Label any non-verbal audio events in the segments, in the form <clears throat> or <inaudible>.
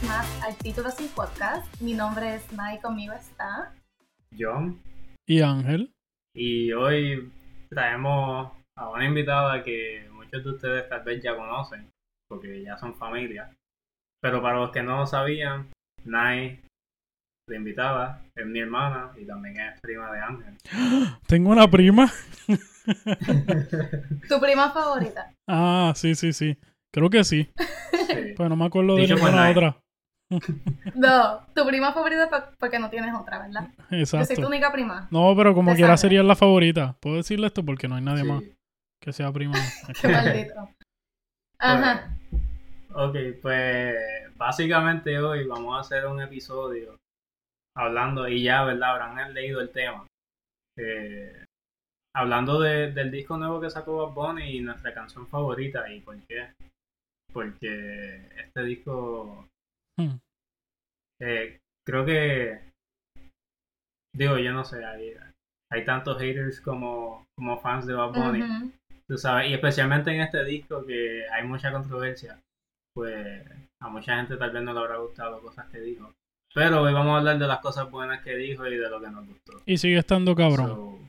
vez más al Título Sin Podcast. Mi nombre es Mai, conmigo está John. Y Ángel. Y hoy traemos a una invitada que muchos de ustedes tal vez ya conocen, porque ya son familia. Pero para los que no lo sabían, Nai, la invitada, es mi hermana y también es prima de Ángel. <gasps> Tengo una prima. <laughs> ¿Tu prima favorita? Ah, sí, sí, sí. Creo que sí. Sí. Pero no me acuerdo de Dicho por ninguna Nai. otra. No, tu prima favorita po- porque no tienes otra, ¿verdad? Yo soy tu Exacto. única prima. No, pero como quiera sangre. sería la favorita. Puedo decirle esto porque no hay nadie Sí. más que sea prima. <laughs> Qué maldito. Ajá. Ok, pues básicamente hoy vamos a hacer un episodio hablando, y ya, ¿verdad? Habrán leído el tema. Eh, hablando de- del disco nuevo que sacó Bad Bunny y nuestra canción favorita. ¿Y por qué? Porque este disco, Hmm. eh, creo que, digo, yo no sé, hay, hay tantos haters como, como fans de Bad Bunny. Ujú. Tú sabes, y especialmente en este disco que hay mucha controversia, pues a mucha gente tal vez no le habrá gustado cosas que dijo. Pero hoy vamos a hablar de las cosas buenas que dijo y de lo que nos gustó. Y sigue estando cabrón. So,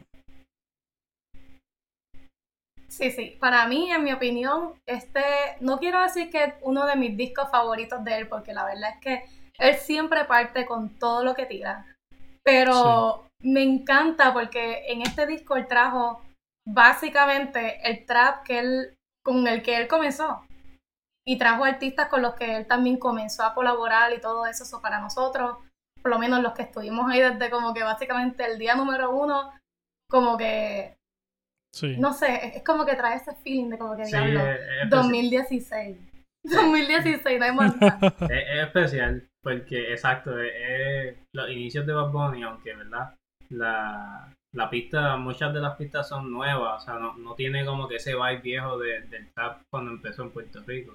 Sí, sí. Para mí, en mi opinión, este, no quiero decir que es uno de mis discos favoritos de él, porque la verdad es que él siempre parte con todo lo que tira. Pero me encanta porque en este disco él trajo básicamente el trap que él, con el que él comenzó. Y trajo artistas con los que él también comenzó a colaborar y todo eso. So, para nosotros, por lo menos los que estuvimos ahí desde como que básicamente el día número uno, como que sí. no sé, es- como que trae ese feeling de como que sí, diablo, es, es especial, 2016. 2016, no hay más <laughs> es- es especial porque, exacto, es, es los inicios de Bad Bunny, aunque, ¿verdad? La, la pista, muchas de las pistas son nuevas, o sea, no, no tiene como que ese vibe viejo de- del trap cuando empezó en Puerto Rico.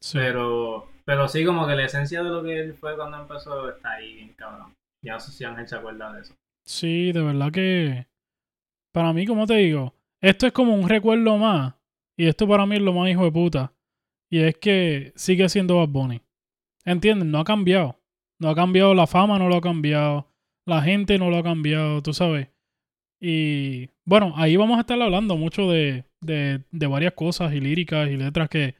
sí. Pero, pero sí, como que la esencia de lo que él fue cuando empezó está ahí bien cabrón. Ya no sé si Ángel se acuerda de eso. Sí, de verdad que para mí, como te digo, esto es como un recuerdo más. Y esto para mí es lo más hijo de puta. Y es que sigue siendo Bad Bunny. ¿Entienden? No ha cambiado. No ha cambiado la fama, no lo ha cambiado. La gente no lo ha cambiado, tú sabes. Y bueno, ahí vamos a estar hablando mucho de, de, de varias cosas y líricas y letras que,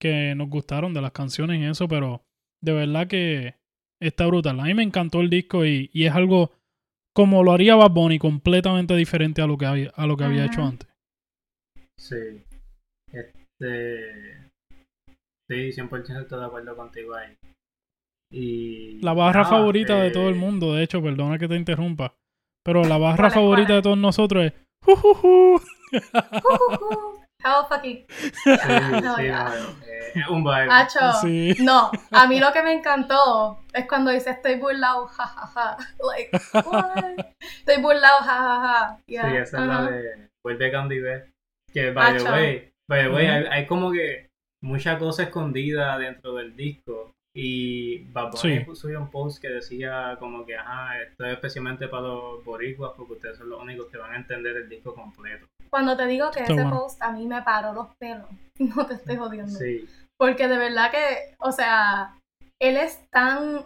que nos gustaron de las canciones y eso, pero de verdad que está brutal. A mí me encantó el disco y, y es algo como lo haría Bad Bunny, completamente diferente a lo que había, a lo que había hecho antes. Sí. Este. Sí, 100% estoy de acuerdo contigo ahí. Y. La barra favorita de eh, todo el mundo, de hecho, perdona que te interrumpa, pero la barra ¿Cuál es, favorita de todos nosotros es "Jujuju". How fucking. Sí, <laughs> No, sí, no, eh, un vibe. Hacho. Sí. No, a mí lo que me encantó es cuando dice estoy burlado, jajaja. <laughs> Like, what? Estoy burlado, jajaja. Yeah, Sí, esa es la de Vuelve Candy B. Que, by the way, by the way, Ujú. hay, hay como que mucha cosa escondida dentro del disco. Y Bad Bunny Sí. subió un post que decía como que, ajá, esto es especialmente para los boricuas porque ustedes son los únicos que van a entender el disco completo. Cuando te digo que Está ese post a mí me paró los pelos, <laughs> no te estoy jodiendo. Sí, Porque de verdad que, o sea, él es tan.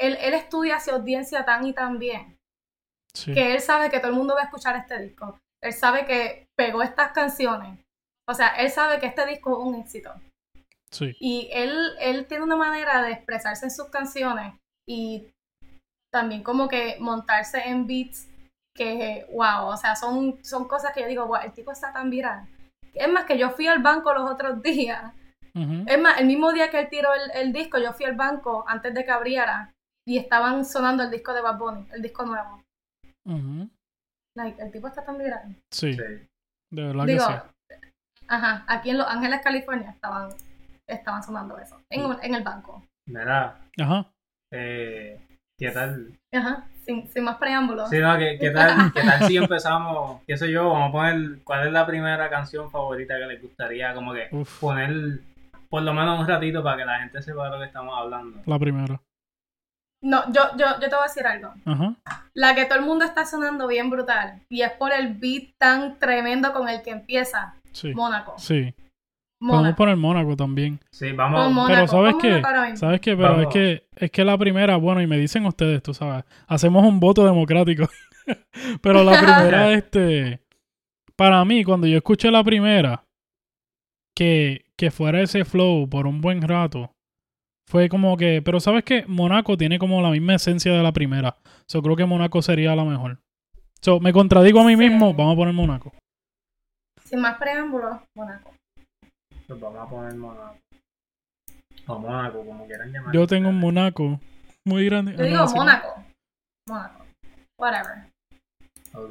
Él, él estudia a su audiencia tan y tan bien Sí. que él sabe que todo el mundo va a escuchar este disco. Él sabe que pegó estas canciones. O sea, él sabe que este disco es un éxito. Sí. Y él, él tiene una manera de expresarse en sus canciones y también como que montarse en beats que, wow, o sea, son, son cosas que yo digo, wow, el tipo está tan viral. Es más, que yo fui al banco los otros días. Es más, el mismo día que él tiró el, el disco, yo fui al banco antes de que abriera y estaban sonando el disco de Bad Bunny, el disco nuevo. Like, el tipo está tan viral. Sí, sí. de verdad Digo, que sí. ajá, aquí en Los Ángeles, California, estaban, estaban sonando eso, en, un- en el banco. Mira, Ajá. eh, ¿qué tal? Ajá, sin, sin más preámbulos. Sí, no, ¿qué, qué tal, <laughs> ¿qué tal si empezamos, qué sé yo, vamos a poner, ¿cuál es la primera canción favorita que les gustaría como que Uf, poner por lo menos un ratito para que la gente sepa de lo que estamos hablando? la primera. No, yo, yo, yo te voy a decir algo. Ajá. La que todo el mundo está sonando bien brutal y es por el beat tan tremendo con el que empieza Sí. Mónaco. Sí. Podemos Mónaco. poner Mónaco también. Sí, vamos. Mónaco. Pero ¿sabes qué? Mónaco. ¿Sabes qué? Pero Vamos. es que es que la primera, bueno, y me dicen ustedes, tú sabes, hacemos un voto democrático. <laughs> Pero la primera, <laughs> este, para mí, cuando yo escuché la primera, que, que fuera ese flow por un buen rato, fue como que, pero ¿sabes qué? Monaco tiene como la misma esencia de la primera. Yo creo que Monaco sería la mejor. So, me contradigo a mí Sí. mismo, vamos a poner Monaco. Sin más preámbulos, Mónaco. Pues vamos a poner Mónaco. O Mónaco, como quieran llamar. Yo tengo un Monaco muy grande. Yo Ah, digo. Mónaco. Mónaco. Whatever. Ok.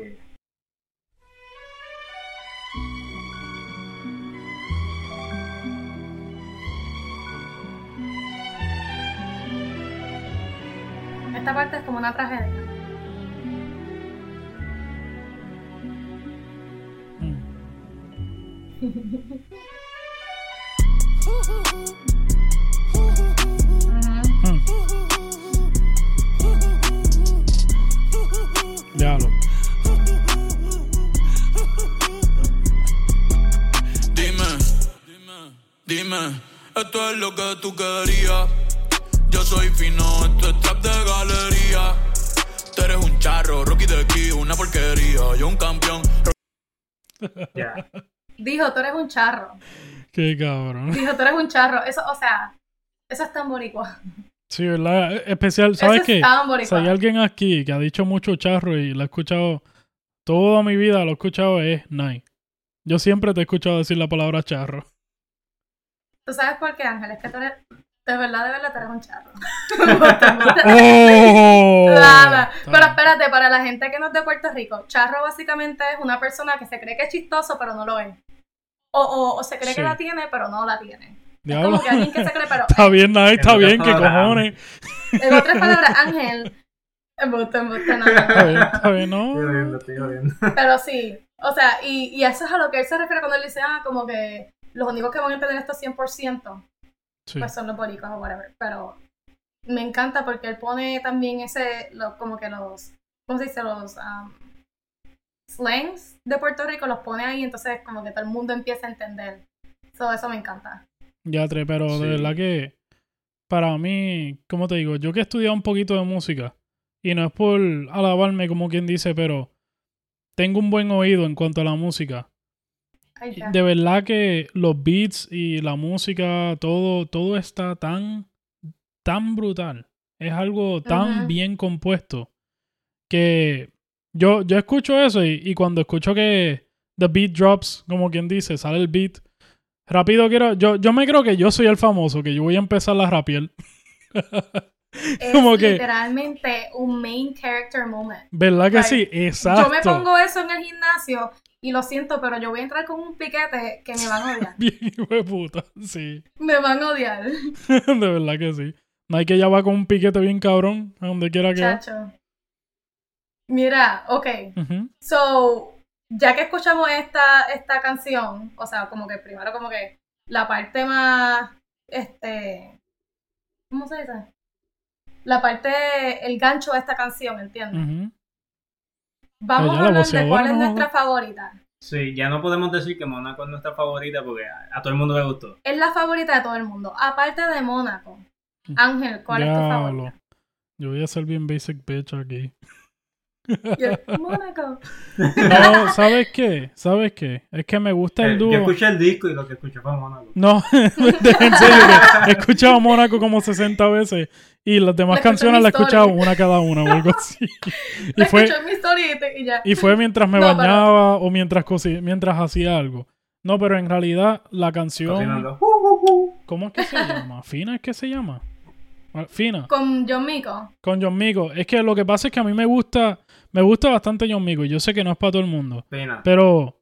Esta parte es como una tragedia. Mm. <laughs> Mm. Déjalo. Dime, dime, dime, esto es lo que tú querías. Yo soy fino, esto es trap de galería. Tú eres un charro, Rocky de aquí, una porquería. Yo un campeón. Dijo, tú eres un charro. Qué cabrón. Dijo, tú eres un charro. Eso, o sea, eso es tan boricua. Sí, ¿verdad? Especial, ¿sabes eso qué? es tan Si hay alguien aquí que ha dicho mucho charro y lo he escuchado toda mi vida, lo he escuchado es Nike. Yo siempre te he escuchado decir la palabra charro. ¿Tú sabes por qué, Ángel? Es que tú eres, de verdad, de verdad, tú eres un charro. <laughs> <laughs> ¡Oh! Pero espérate, para la gente que no es de Puerto Rico, charro básicamente es una persona que se cree que es chistoso, pero no lo es. O, o, o se cree Sí. que la tiene, pero no la tiene. Es como que alguien que se cree, pero <laughs> Está bien, Nike, está En bien, otras ¿qué palabras. cojones? en otras palabras, Ángel, embuste, embuste, no, no, Está bien, está bien, Estoy no. estoy jodiendo. Pero sí, o sea, y, y eso es a lo que él se refiere cuando él dice, ah, como que los únicos que van a entender esto 100%, Sí. pues son los boricos o whatever. Pero me encanta porque él pone también ese, lo, como que los, ¿cómo se dice? Los um, slangs de Puerto Rico los pone ahí, entonces como que todo el mundo empieza a entender. So, eso me encanta. Ya, tre, pero Sí. de verdad que para mí, como te digo, yo que he estudiado un poquito de música, y no es por alabarme como quien dice, pero tengo un buen oído en cuanto a la música. Ay, ya. De verdad que los beats y la música, todo, todo está tan, tan brutal. Es algo tan bien compuesto que yo, yo escucho eso y, y cuando escucho que the beat drops, como quien dice, sale el beat, rápido quiero, yo, yo me creo que yo soy el famoso, que yo voy a empezar a rapear. <laughs> Es como que- literalmente un main character moment. ¿Verdad que sí? Exacto. Yo me pongo eso en el gimnasio y lo siento, pero yo voy a entrar con un piquete que me van a odiar. <laughs> Bien hijo de puta, sí. me van a odiar, <laughs> de verdad que sí. Nike ya va con un piquete bien cabrón, a donde quiera que va. Mira, ok. So, ya que escuchamos esta, esta canción, o sea, como que primero como que la parte más, este, ¿cómo se dice? La parte, el gancho de esta canción, ¿entiendes? Vamos a la hablar de cuál es nuestra favorita. Sí, ya no podemos decir que Mónaco es nuestra favorita porque a, a todo el mundo le gustó. Es la favorita de todo el mundo, aparte de Mónaco. Ángel, ¿cuál es tu favorita? Yo voy a ser bien basic bitch aquí. Yo, Mónaco. No, ¿sabes qué? ¿Sabes qué? Es que me gusta Eh, el yo dúo. escuché el disco y lo que escuché fue Mónaco. No, <laughs> en serio, he escuchado Mónaco como 60 veces y las demás La canciones las he escuchado una cada una o algo <laughs> así. Y La fue, en mi story y te- y ya. y fue mientras me No, pero- bañaba o mientras, mientras hacía algo. No, pero en realidad la canción... Cocinando. ¿Cómo es que se llama? ¿Fina es que se llama? Ah, Fina. Con John Mico. Con John Mico. Es que lo que pasa es que a mí me gusta, me gusta bastante John Mico. Yo sé que no es para todo el mundo. Pena. Pero,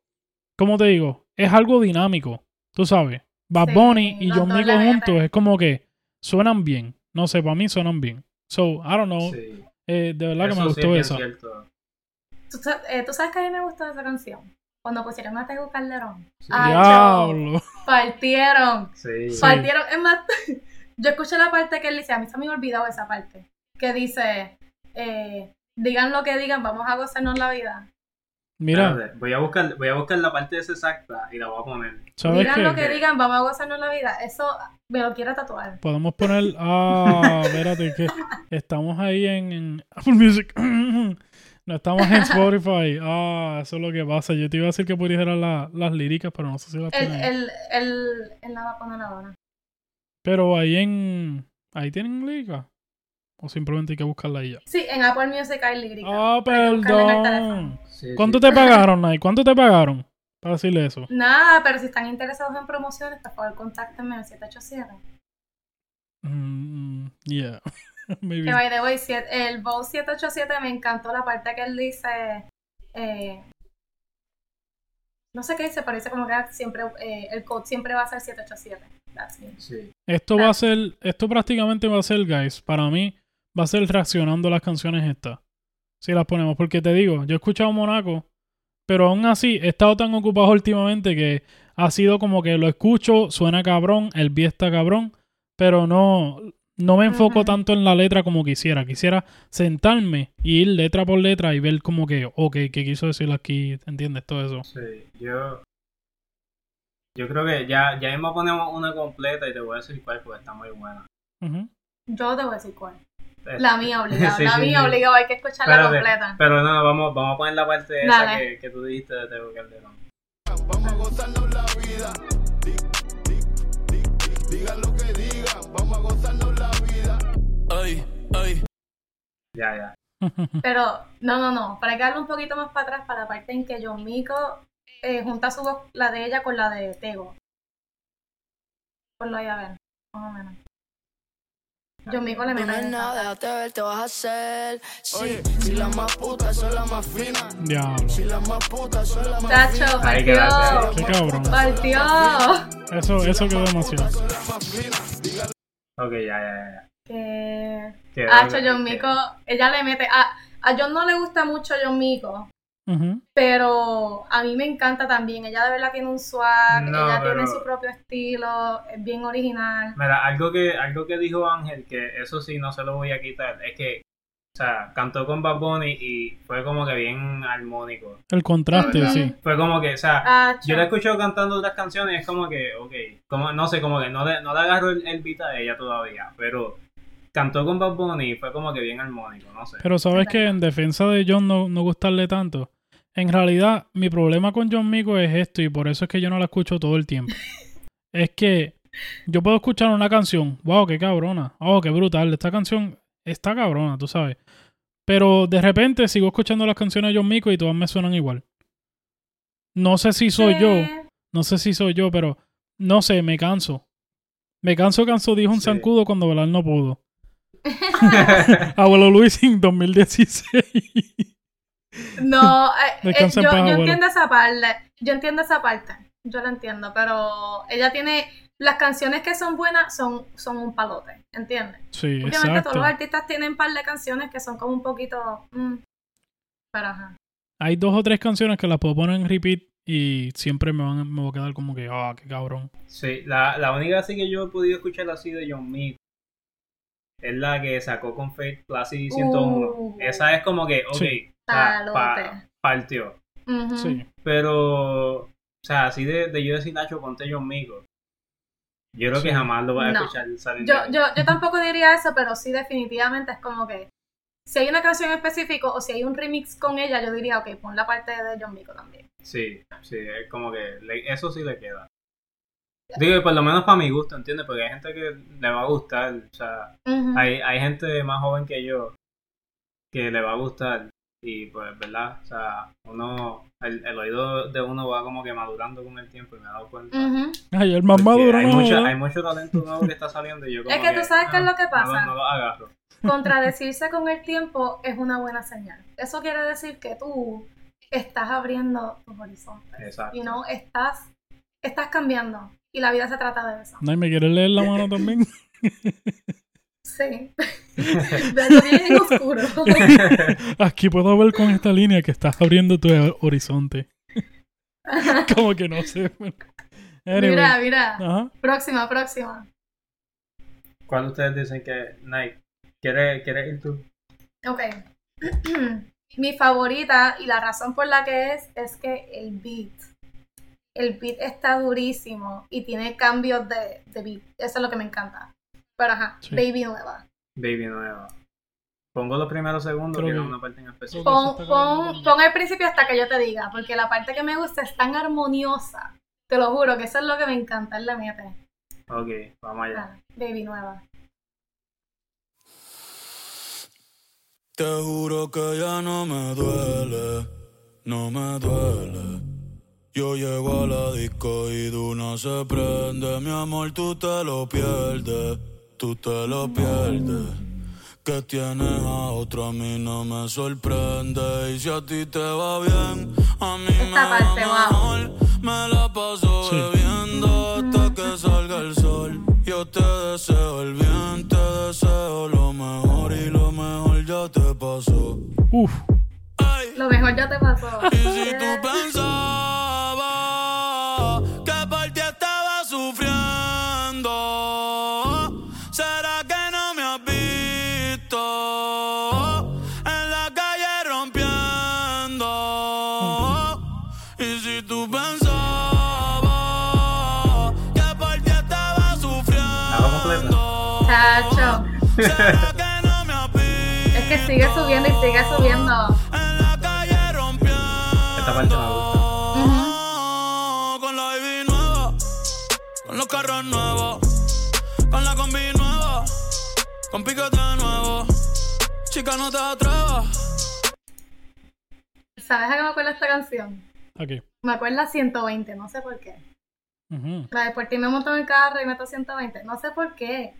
como te digo, es algo dinámico. Tú sabes. Bad Sí, Bunny y John Mico juntos es como que suenan bien. No sé, para mí suenan bien. So, I don't know. Sí. Eh, de verdad que me sí gustó es bien esa. cierto. ¿Tú, eh, ¿tú sabes que a mí me gustó esa canción? Cuando pusieron a Tego Calderón. Sí. Ay, Diablo. Partieron. Sí. Sí. Partieron. Es más, <laughs> yo escuché la parte que él dice, a mí se me ha olvidado esa parte. Que dice, eh, digan lo que digan, vamos a gozarnos la vida. Mira, Espérate, voy a buscar, voy a buscar la parte esa exacta y la voy a poner. ¿sabes Digan lo qué? que digan, vamos a gozarnos la vida. Eso me lo quiero tatuar. Podemos poner. Ah, <laughs> espérate, que estamos ahí en, en Apple Music. <clears throat> no estamos en Spotify. Ah, eso es lo que pasa. Yo te iba a decir que pudieras la- las líricas, pero no sé si las Él, tienen. él, él, él la va a poner ahora. Pero ahí en. ¿Ahí tienen líricas? ¿O simplemente hay que buscarla ahí ya? Sí, en Apple Music hay lírica. Ah, el perdón. Sí, ¿Cuánto sí. te pagaron, Nay? ¿Cuánto te pagaron? Para decirle eso. Nada, pero si están interesados en promociones, por favor, contáctenme al 787. Mm, yeah. <laughs> Maybe. Que by the way, el Bow 787 me encantó la parte que él dice. eh, no sé qué dice, pero dice como que siempre, eh, el code siempre va a ser 787. That's me. Sí. Esto va a ser, esto prácticamente va a ser, guys, para mí, va a ser reaccionando las canciones estas. Si las ponemos, porque te digo, yo he escuchado Monaco, pero aún así he estado tan ocupado últimamente que ha sido como que lo escucho, suena cabrón, el beat está cabrón, pero no, no me enfoco tanto en la letra como quisiera. Quisiera sentarme y ir letra por letra y ver como que, ok, ¿qué quiso decir aquí? ¿Entiendes? Todo eso. Sí, yo. Yo creo que ya, ya mismo ponemos una completa y te voy a decir cuál, porque está muy buena. Yo te voy a decir cuál. Eh, La mía obligada. <laughs> Sí, la sí, mía sí. obligada, hay que escucharla Espérate, completa. Pero no, vamos, vamos a poner la parte esa que, que tú dijiste de Tego Calderón. Vamos a gozarnos la vida. Di- di- di- Digan lo que digan, vamos a gozarnos la vida. Ay, ay. Ya, ya. <laughs> Pero, no, no, no. Para que darle un poquito más para atrás, para la parte en que John Mico eh, junta su voz, la de ella con la de Tego. Ponlo ahí a ver, más o menos. No mete es esa. nada, déjate ver, te vas a hacer. Sí, Oye. si las más putas son las más finas. Diablo. Si las más putas son las más Tacho, partió. Qué cabrón. Partió. Eso, eso quedó demasiado. Ok, ya, ya, ya. Que. Hacho, John Mico, ella le mete. A, a John no le gusta mucho John Mico, Pero a mí me encanta también. Ella de verdad tiene un swag, No, ella pero- tiene su propio estilo, es bien original. Mira, algo que, algo que dijo Ángel, que eso sí no se lo voy a quitar, es que, o sea, cantó con Bad Bunny y fue como que bien armónico. El contraste, sí. Fue como que, o sea, yo la he escuchado cantando otras canciones y es como que, ok, como, no sé, como que no le, no le agarro el, el beat a ella todavía, pero cantó con Bad Bunny y fue como que bien armónico, no sé. Pero sabes que en defensa de John no, no gustarle tanto. En realidad, mi problema con John Mico es esto, y por eso es que yo no la escucho todo el tiempo. <laughs> es que yo puedo escuchar una canción, wow, qué cabrona, oh, qué brutal, esta canción está cabrona, tú sabes. Pero de repente sigo escuchando las canciones de John Mico y todas me suenan igual. No sé si soy yo, no sé si soy yo, pero no sé, me canso. Me canso, canso, dijo un Sí. zancudo cuando velar no pudo. <laughs> <laughs> Abuelo Luis en 2016. No, <laughs> eh, eh, yo, entiendo esa parte. Yo entiendo esa parte. Yo la entiendo, pero ella tiene. Las canciones que son buenas son, son un palote, ¿entiendes? Sí, Obviamente exacto. todos los artistas tienen un par de canciones que son como un poquito. mm, pero ajá. Hay dos o tres canciones que las puedo poner en repeat y siempre me van me voy a quedar como que, ah, qué cabrón. Sí, la, la única así que yo he podido escuchar así de John Mico es la que sacó con Fate Placid 101. Uh. Esa es como que, ok, Sí. Palote. pa- partió. Sí. Pero, o sea, así de, de yo decir, Nacho, ponte John Mico. Yo creo Sí. que jamás lo voy a No. escuchar salir Yo, yo, yo tampoco diría eso, pero sí definitivamente es como que si hay una canción en específico o si hay un remix con ella, yo diría, ok, pon la parte de John Mico también. Sí, sí, es como que le- eso sí le queda. Digo, y por lo menos para mi gusto, ¿entiendes? Porque hay gente que le va a gustar, o sea, hay, hay gente más joven que yo que le va a gustar y pues, ¿verdad? O sea, uno, el, el oído de uno va como que madurando con el tiempo y me he dado cuenta. Ay, el más maduro, hay, no mucho, joda. hay mucho talento nuevo que está saliendo y yo como Es que tú sabes qué es lo que no pasa. No, lo agarro. Contradecirse con el tiempo es una buena señal. Eso quiere decir que tú estás abriendo tus horizontes Exacto. y no estás, estás cambiando. Y la vida se trata de eso. No, ¿y me quieres leer la mano también? <laughs> Sí. <laughs> Pero bien oscuro. <laughs> Aquí puedo ver con esta línea que estás abriendo tu horizonte. como que no sé. Anyway. Mira, mira. Ajá. Próxima, próxima. ¿Cuál ustedes dicen que, Nike, ¿quieres, ¿quieres ir tú? Ok. <clears throat> mi favorita y la razón por la que es es que el beat, el beat está durísimo y tiene cambios de, de beat. Eso es lo que me encanta. Pero ajá, Sí. Baby Nueva. Baby nueva. Pongo los primeros segundos, que- una parte en específico. Pon, pon, pon el principio hasta que yo te diga, porque la parte que me gusta es tan armoniosa. Te lo juro que eso es lo que me encanta, es la mete. Ok, vamos allá. Ah, Baby Nueva. Te juro que ya no me duele, no me duele. Yo llego a la disco y Duna se prende. Mi amor, tú te lo pierdes, tú te lo pierdes. Que tienes a otro a mí no me sorprende. Y si a ti te va bien, a mí me Esta va parte, wow. mejor. Me la paso Sí. bebiendo hasta que salga el sol. Yo te deseo el bien, te deseo lo mejor y lo mejor ya te pasó. Uf, sigue subiendo y sigue subiendo. En la calle rompiendo. Esta parte me gusta. Con la baby nueva, con los carros nuevos, con la combi nueva, con piquete nuevo. Chica, no te atrevas. ¿Sabes a qué me acuerda esta canción? aquí. Me acuerda a 120, no sé por qué. Ujú. La de por ti me monto en el carro y meto 120, no sé por qué.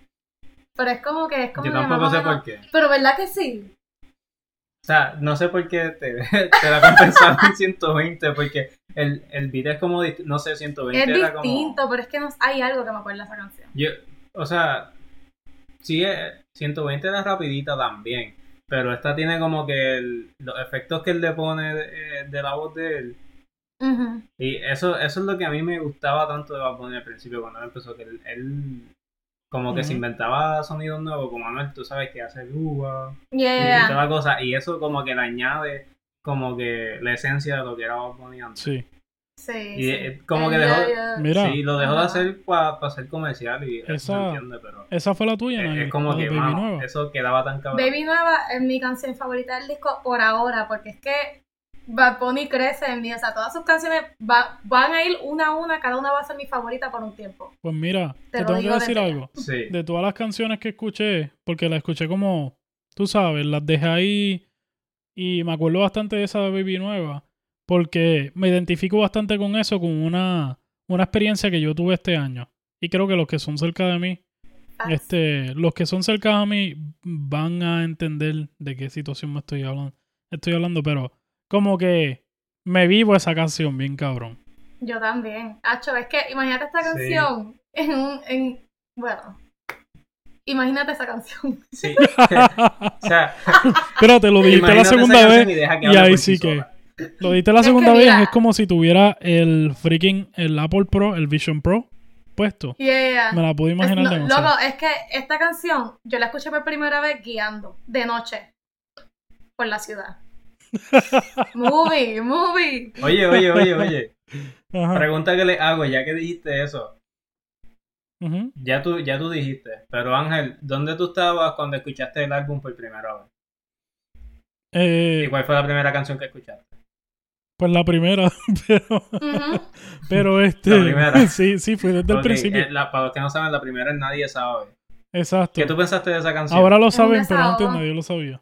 Pero es como que es como Yo tampoco sé por qué. Pero ¿verdad que sí? O sea, no sé por qué te, <laughs> te la compensaron en 120, porque el, el beat es como, no sé, 120 Es era como... distinto, pero es que no, hay algo que me acuerda esa canción. Yo, o sea, sí, eh, 120 era rapidita también, pero esta tiene como que el- los efectos que él le pone de, de la voz de él. Y eso, eso es lo que a mí me gustaba tanto de Bad Bunny al principio, cuando él empezó, que él, él como que se inventaba sonidos nuevos, como Anuel, tú sabes que hace uva y, toda la cosa, y eso como que le añade como que la esencia de lo que era Bad Bunny antes. Sí. Sí, Y sí. eh, como que Eh, dejó. Mira, sí, lo dejó de hacer para ser comercial y eso Esa- se entiende, pero esa fue la tuya, es, es como que, Baby mano, Nueva. eso quedaba tan cabrón. Baby Nueva es mi canción favorita del disco por ahora, porque es que Bad Bunny crece en mí. O sea, todas sus canciones va- van a ir una a una, cada una va a ser mi favorita por un tiempo. Pues mira, Te tengo que decir algo. Sí, De todas las canciones que escuché, porque las escuché como, tú sabes, las dejé ahí y me acuerdo bastante de esa de Baby Nueva, porque me identifico bastante con eso, con una, una experiencia que yo tuve este año. Y creo que los que son cerca de mí, este, los que son cerca de mí van a entender de qué situación me estoy hablando. Estoy hablando, pero como que me vivo esa canción bien cabrón. Yo también. Acho, es que imagínate esta Sí. canción en un. En, bueno. Imagínate esa canción. sí. <laughs> o sea, Espérate, lo dijiste la segunda vez. y ahí sí que-. Lo diste la Es que segunda vez, mira- es como si tuviera el freaking, el Apple Pro, el Vision Pro puesto. Yeah. Me la pude Es- imaginar no, demasiado. loco, es que esta canción yo la escuché por primera vez guiando de noche por la ciudad. <laughs> movie, movie. Oye, oye, oye, oye. Ajá. Pregunta que le hago, ya que dijiste eso. Ya tú, ya tú dijiste. Pero Ángel, ¿dónde tú estabas cuando escuchaste el álbum por primera vez? Eh, ¿Y cuál fue la primera canción que escuchaste? pues la primera, <laughs> pero, pero este, La primera. <laughs> sí, sí, fue desde el principio. eh, la- para los que no saben, la primera es Nadie Sabe. Exacto. ¿Qué tú pensaste de esa canción? Ahora lo saben, pero antes nadie lo sabía.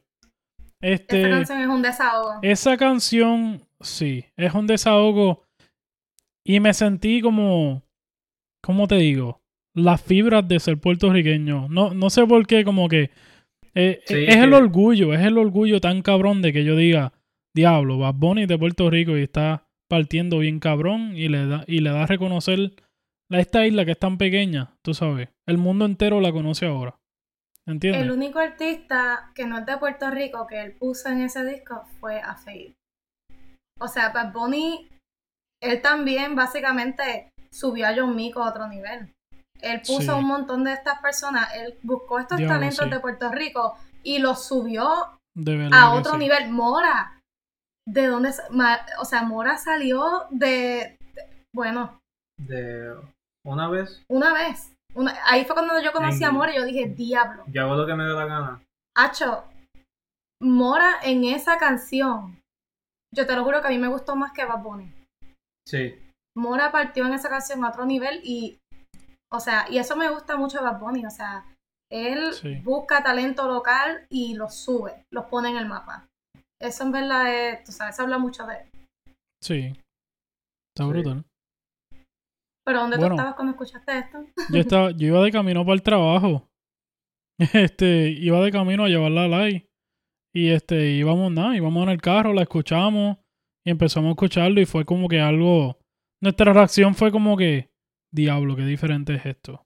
Esta Este, canción es un desahogo. esa canción, sí, es un desahogo y me sentí como, ¿cómo te digo? Las fibras de ser puertorriqueño. No, no sé por qué, como que eh, Sí, es el orgullo, es el orgullo tan cabrón de que yo diga, diablo, Bad Bunny de Puerto Rico y está partiendo bien cabrón y le da, y le da a reconocer a esta isla que es tan pequeña, tú sabes. El mundo entero la conoce ahora. ¿Entiendes? El único artista que no es de Puerto Rico que él puso en ese disco fue a Fade. O sea, Bad Bunny, él también básicamente subió a John Mico a otro nivel. Él puso Sí. a un montón de estas personas, él buscó estos talentos sí. de Puerto Rico y los subió a otro sí. nivel. Mora, ¿De dónde? O sea, Mora salió de, de- bueno, De una vez, una vez. Una- ahí fue cuando yo conocí a Mora y yo dije, diablo. yo hago lo que me dé la gana. Hacho, Mora en esa canción, yo te lo juro que a mí me gustó más que Bad Bunny. Sí, Mora partió en esa canción a otro nivel y, o sea, y eso me gusta mucho de Bad Bunny, o sea, él Sí. busca talento local y los sube, los pone en el mapa. Eso en verdad es, tú sabes, se habla mucho de él. Sí. Está Sí. brutal. Pero ¿dónde Bueno. tú estabas cuando escuchaste esto? <laughs> Yo estaba, yo iba de camino para el trabajo. <laughs> Este, iba de camino a llevarla a live. Y este, íbamos nada, íbamos en el carro, la escuchamos y empezamos a escucharlo y fue como que algo. Nuestra reacción fue como que, diablo, qué diferente es esto.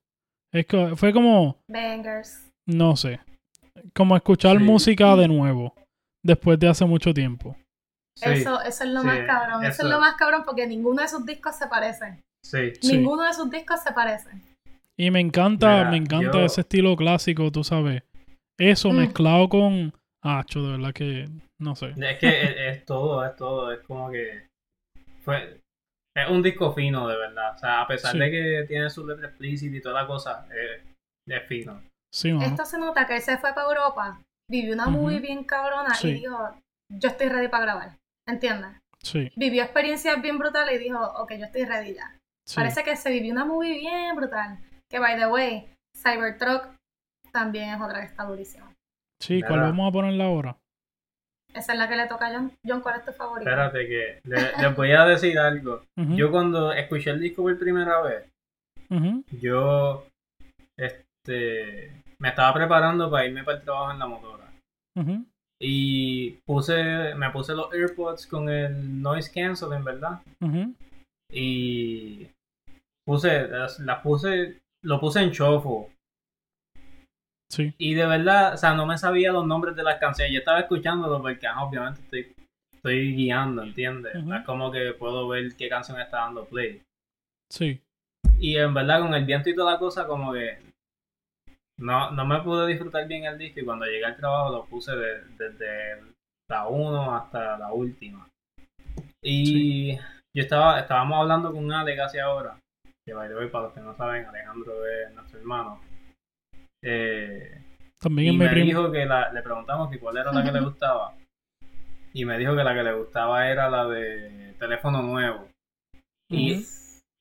Es que fue como, Bangers. no sé, como escuchar Sí. música de nuevo después de hace mucho tiempo. sí, Eso, eso es lo sí, más cabrón. Eso, eso- es lo más cabrón porque ninguno de sus discos se parece. Sí. Sí. Ninguno de sus discos se parece. Y me encanta, Mira, me encanta yo- ese estilo clásico, tú sabes. Eso Mm. mezclado con Hacho, de verdad que no sé. Es que es, es todo, es todo, es como que fue es un disco fino de verdad, o sea, a pesar Sí. de que tiene su letra explícita y toda la cosa, es, es fino. Sí. Esto se nota que él se fue para Europa, vivió una Ujú. movie bien cabrona Sí. y dijo, yo estoy ready para grabar. ¿Entiendes? Sí, Vivió experiencias bien brutales y dijo, ok, yo estoy ready ya. Sí. Parece que se vivió una movie bien brutal. Que, by the way, Cybertruck también es otra que está durísima. Sí, ¿cuál vamos a ponerla ahora? Esa es la que le toca a John. John, ¿cuál es tu favorito? Espérate que le- les voy a decir algo. Yo cuando escuché el disco por primera vez, yo este me estaba preparando para irme para el trabajo en la motora. Y puse, me puse los AirPods con el noise canceling, ¿verdad? Y puse, las, puse, lo puse en chofo. Sí, Y de verdad, o sea, no me sabía los nombres de las canciones. Yo estaba escuchándolo porque, ah, obviamente, estoy, estoy guiando, ¿entiendes? Es como que puedo ver qué canción está dando play. sí, Y en verdad, con el viento y toda la cosa, como que no, no me pude disfrutar bien el disco. Y cuando llegué al trabajo, lo puse de- desde la 1 hasta la última. Y yo estaba, estábamos hablando con Ale casi ahora. Que by the way, para los que no saben, Alejandro es nuestro hermano. Eh, también y me primo. dijo que la, le preguntamos que cuál era la que le gustaba. Y me dijo que la que le gustaba era la de teléfono nuevo. Y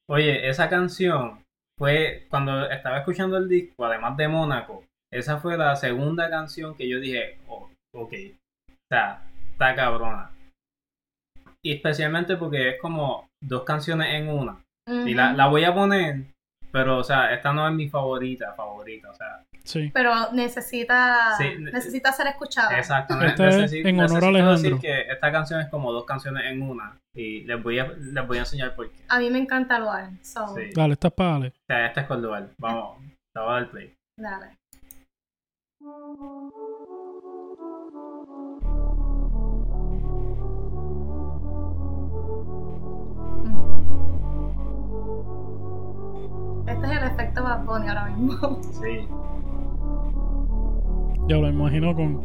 oye, esa canción fue cuando estaba escuchando el disco, además de Mónaco, esa fue la segunda canción que yo dije, oh, ok, está, está cabrona. Y especialmente porque es como dos canciones en una. Y la, la voy a poner, pero o sea, esta no es mi favorita, favorita, o sea, Sí, Pero necesita, Sí. necesita ser escuchada. Exactamente. Esta es en honor a Alejandro. decir que esta canción es como dos canciones en una. Y les voy a, les voy a enseñar por qué. A mí me encanta Luar. So, Sí. dale, estás para dale. O sea, esta es Cordoval. Vamos, te voy a dar play. dale. Este es el efecto Bad Bunny ahora mismo. <laughs> Sí. Ya lo imagino con,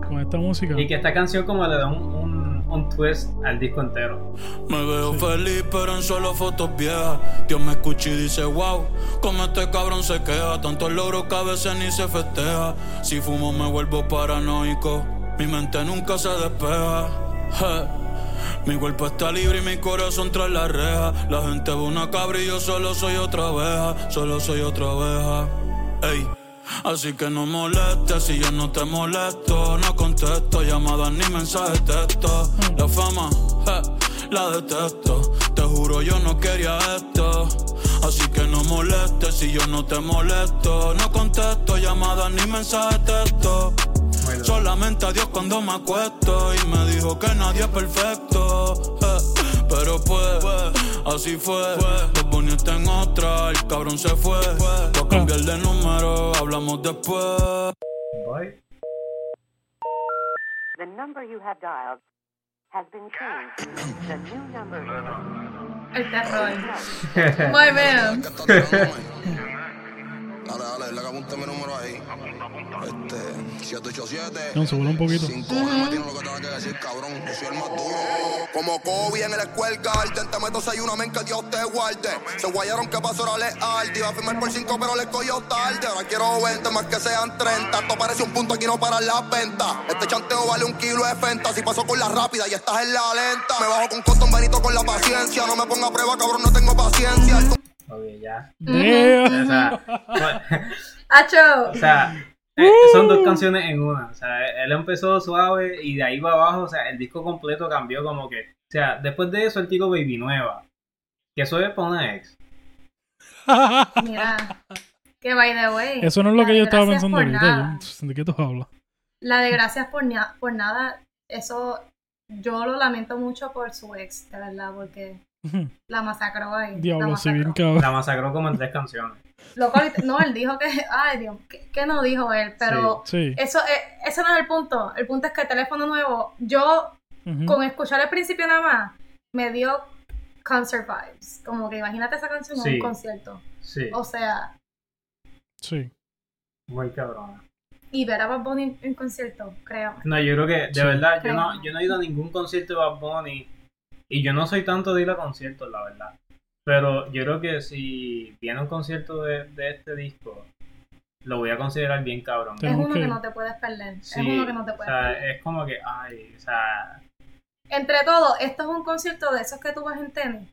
con esta música. Y que esta canción como le da un, un, un twist al disco entero. Me veo feliz, pero en solo fotos viejas. Dios me escucha y dice, wow, como este cabrón se queda. Tantos logros que a veces ni se festeja. Si fumo me vuelvo paranoico. Mi mente nunca se despeja. Je. Mi cuerpo está libre y mi corazón tras la reja. La gente ve una cabra y yo solo soy otra abeja. Solo soy otra abeja. Ey. Así que no molestes si yo no te molesto. No contesto llamadas ni mensajes texto. La fama, je, la detesto. Te juro, yo no quería esto. Así que no molestes si yo no te molesto. No contesto llamadas ni mensajes texto. Solamente a Dios cuando me acuesto y me dijo que nadie es perfecto. eh, Pero pues, así fue. Bunny está en otra, el cabrón se fue. Voy a cambiar de número, hablamos después. voy. The number you have dialed has been changed. The new number terror. is Muy bien. <laughs> Dale, dale, le apunte mi número ahí. Este, 787. No, un poquito. Sin cojones, me tiene lo que tenga que decir, cabrón. Yo soy el más duro. Como Kobe en el Square Garden. Te meto una men que Dios te guarde. Se guayaron que pasó era leal. Te iba a firmar por cinco, pero le cogió tarde. Ahora quiero 20 más que sean 30. Esto parece un punto aquí no para las ventas. Este chanteo vale un kilo de fenta. Si paso con la rápida y estás en la lenta. Me bajo con cotton Benito con la paciencia. No me ponga a prueba, cabrón, no tengo paciencia. Ok, ya. Damn. O sea, <laughs> ¡Acho! o sea, eh, son dos canciones en una. O sea, él empezó suave y de ahí va abajo, o sea, el disco completo cambió como que. O sea, después de eso, el tipo Baby Nueva. Que eso es para una ex. <laughs> Mira. Que by the way. Eso no es lo que yo estaba pensando ahorita. ¿De qué tú hablas? La de gracias por, por nada, eso yo lo lamento mucho por su ex, de verdad, porque la masacró ahí. la Diablo, sí, bien cabrón. La masacró como en tres canciones. Loco, no, él dijo que, ay Dios, que, que no dijo él, pero Sí. eso, eh, ese no es el punto. El punto es que el teléfono nuevo, yo con escuchar el principio nada más, me dio concert vibes. Como que imagínate esa canción en Sí. un concierto. Sí, O sea, Sí. muy cabrona. y ver a Bad Bunny en, en concierto, créame. No, yo creo que, de Sí. verdad, yo Creo. no, yo no he ido a ningún concierto de Bad Bunny. Y yo no soy tanto de ir a conciertos, la verdad. Pero yo creo que si viene un concierto de, de este disco, lo voy a considerar bien cabrón. Es uno que- no te puedes perder. Sí, es uno que no te o puedes sea, perder. es como que, ay, o sea, Entre todo, esto es un concierto de esos que tú vas en tenis.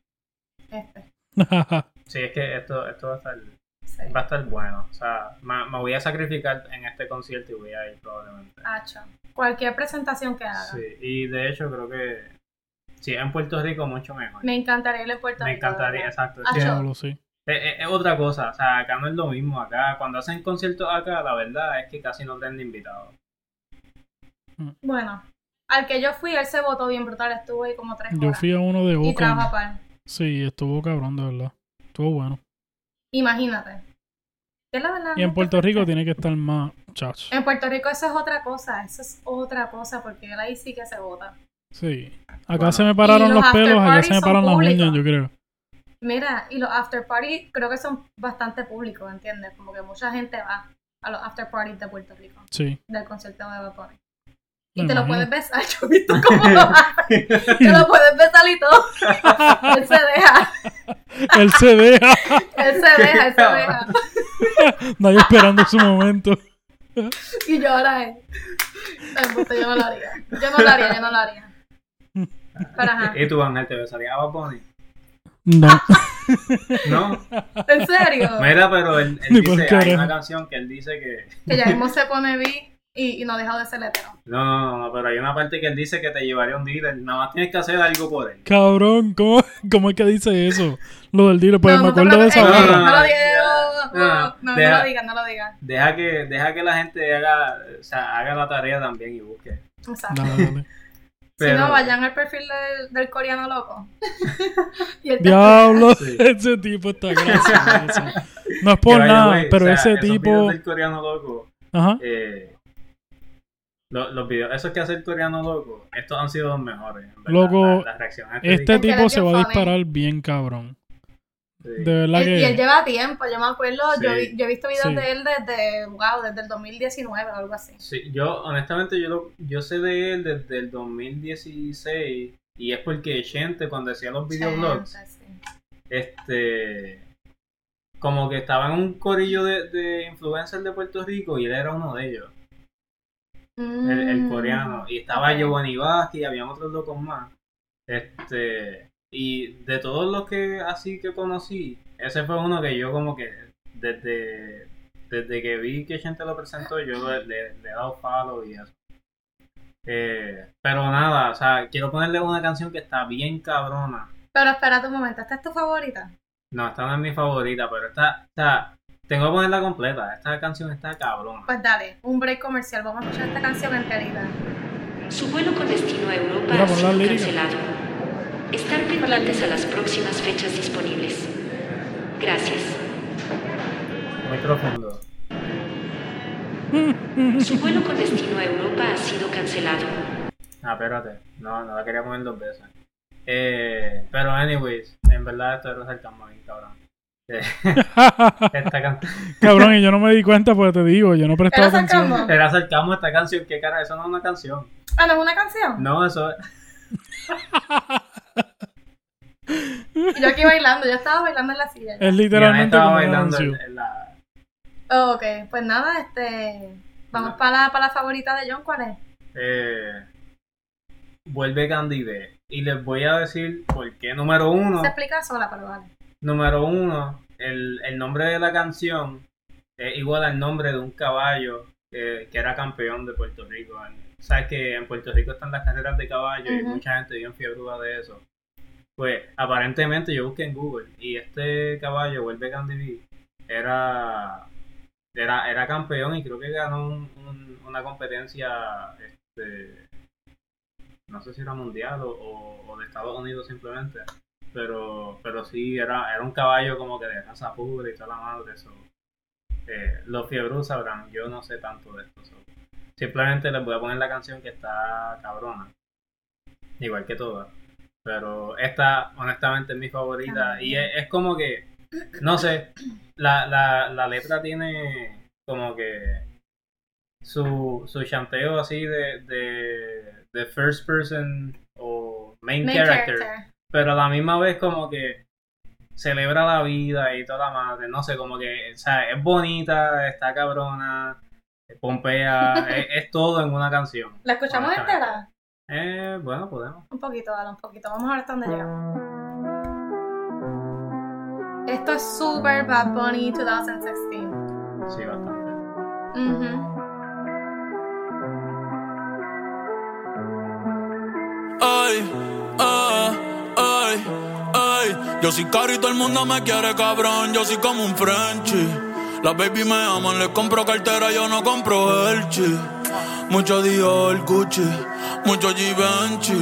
Este. <laughs> sí, es que esto, esto va a estar, Sí. va a estar bueno. O sea, me, me voy a sacrificar en este concierto y voy a ir probablemente. Hacho. Cualquier presentación que haga. Sí, y de hecho creo que si es en Puerto Rico, mucho mejor. Me encantaría ir a Puerto Me Rico. de encantaría, verdad. exacto. Ah, Sí, yo- Diablo, sí. Es, es- es otra cosa, o sea, acá no es lo mismo. Acá, cuando hacen conciertos acá, la verdad es que casi no tienen invitados. Bueno, al que yo fui, él se votó bien brutal. Estuvo ahí como tres Yo horas. fui a uno de y trajo a Oakland. par. Sí, estuvo cabrón, de verdad. Estuvo bueno. Imagínate. Que la verdad Y en Puerto Rico tiene que estar más chacho. En Puerto Rico eso es otra cosa. Eso es otra cosa porque él ahí sí que se vota. Sí. Acá Bueno. se me pararon los los pelos, allá se me paran las uñas, yo creo. Mira, y los after party creo que son bastante públicos, ¿entiendes? Como que mucha gente va a los after parties de Puerto Rico, Sí. del concierto de Bad Bunny. Y Me te lo puedes besar, <laughs> yo he visto cómo lo <laughs> hace. Te lo puedes besar y todo. <laughs> Él se deja, Él se deja. él se deja, él se deja. Nadie esperando su momento. Y llora él. No, embuste, yo no lo haría. Yo no lo haría, yo no lo haría. <laughs> ¿Y tú, Ángel, te besaría a Bad Bunny? No. No, ¿En serio? mira, pero él, él dice, hay una canción que él dice que... Que ya mismo se pone bi y, y no deja de ser hetero. No, no, no, pero hay una parte que él dice que te llevaría un dealer, nada más tienes que hacer algo por él. Cabrón, ¿cómo, ¿cómo es que dice eso? Lo del dealer, pues no, me no acuerdo de esa No lo digas, ya. no, no, No, no, deja- lo digas, no lo digas. Deja que, deja que la gente haga, o sea, haga la tarea también y busque. Exacto. Dale, dale. Si no, vayan al perfil del, del coreano loco. <laughs> y Diablo, Sí. <laughs> ese tipo está gracioso. No es por nada, way, pero o sea, ese esos tipo. del coreano loco, Ajá. eh, lo- los videos, esos que hace el coreano loco, estos han sido los mejores. Loco, la- Este tipo se va a disparar bien cabrón. Sí. De verdad Él- y él lleva tiempo, yo me acuerdo, yo, Sí. vi- yo he visto videos Sí. de él desde, wow, desde el 2019 o algo así. Sí, yo honestamente yo lo, yo sé de él desde el 2016 y es porque Chente cuando hacía los videoblogs, este como que estaba en un corillo de, de influencers de Puerto Rico y él era uno de ellos, el, el Mm, coreano. Y estaba ok. Giovanni Vázquez y había otros locos más. Este, y de todos los que así que conocí, ese fue uno que yo como que desde, desde que vi que gente lo presentó, yo le, le- le he dado follow y eso. Eh, pero nada, o sea, quiero ponerle una canción que está bien cabrona. Pero espérate un momento, ¿esta es tu favorita? No, esta no es mi favorita, pero esta, esta tengo que ponerla completa. Esta canción está cabrona. Pues dale, un break comercial, vamos a escuchar esta canción enterita. Su vuelo con destino a Europa ha sido cancelado. Estar pendientes a las próximas fechas disponibles. Gracias. Muy profundo. Su vuelo con destino a Europa ha sido cancelado. Ah, espérate. No, no la quería poner dos veces. Eh, pero anyways, en verdad esto es el bien cabrón. Eh, <laughs> esta can- Cabrón, y yo no me di cuenta porque te digo, yo no presté ¿Era atención. sarcasmo? Era acercamos a esta canción. ¿Qué cara? Eso no es una canción. Ah, ¿no es una canción? No, eso es. <laughs> Y yo aquí bailando, yo estaba bailando en la silla. Es literalmente estaba como una bailando en, la. Oh, ok, pues nada, este. Vamos No. para, la, para la favorita de John, ¿cuál es? eh, vuelve Candy B. Y les voy a decir por qué. Número uno. Se explica sola, pero vale. Número uno. El, el nombre de la canción es igual al nombre de un caballo que, que era campeón de Puerto Rico. Sabes que en Puerto Rico están las carreras de caballo y mucha gente bien fiebre de eso. Pues aparentemente yo busqué en Google y este caballo, Vuelve Candy era, era, era campeón y creo que ganó un- un- una competencia, este, no sé si era mundial o de Estados Unidos simplemente, pero, pero sí, era, era un caballo como que de raza pura y toda la madre. Eso. Eh, los fiebros sabrán, yo no sé tanto de esto. so. Simplemente les voy a poner la canción que está cabrona, igual que todas. Pero esta, honestamente, es mi favorita. Y es, es como que, no sé, la, la, la letra tiene como que su, su chanteo así de, de, de first person o main, Main character, character. pero a la misma vez como que celebra la vida y toda la madre, no sé, como que, o sea, es bonita, está cabrona, pompea, <laughs> es, es todo en una canción. ¿La escuchamos entera? Eh, bueno, podemos. Un poquito, dale, un poquito. Vamos a ver hasta dónde llegamos. Esto es Super Bad Bunny 2016. Sí, bastante. Ujú. Ay, ay, ay, ay. Yo soy caro y todo el mundo me quiere cabrón. Yo soy como un Frenchy. Las baby me aman, les compro cartera, yo no compro Elchi. Mucho Dior, Gucci, mucho Givenchy.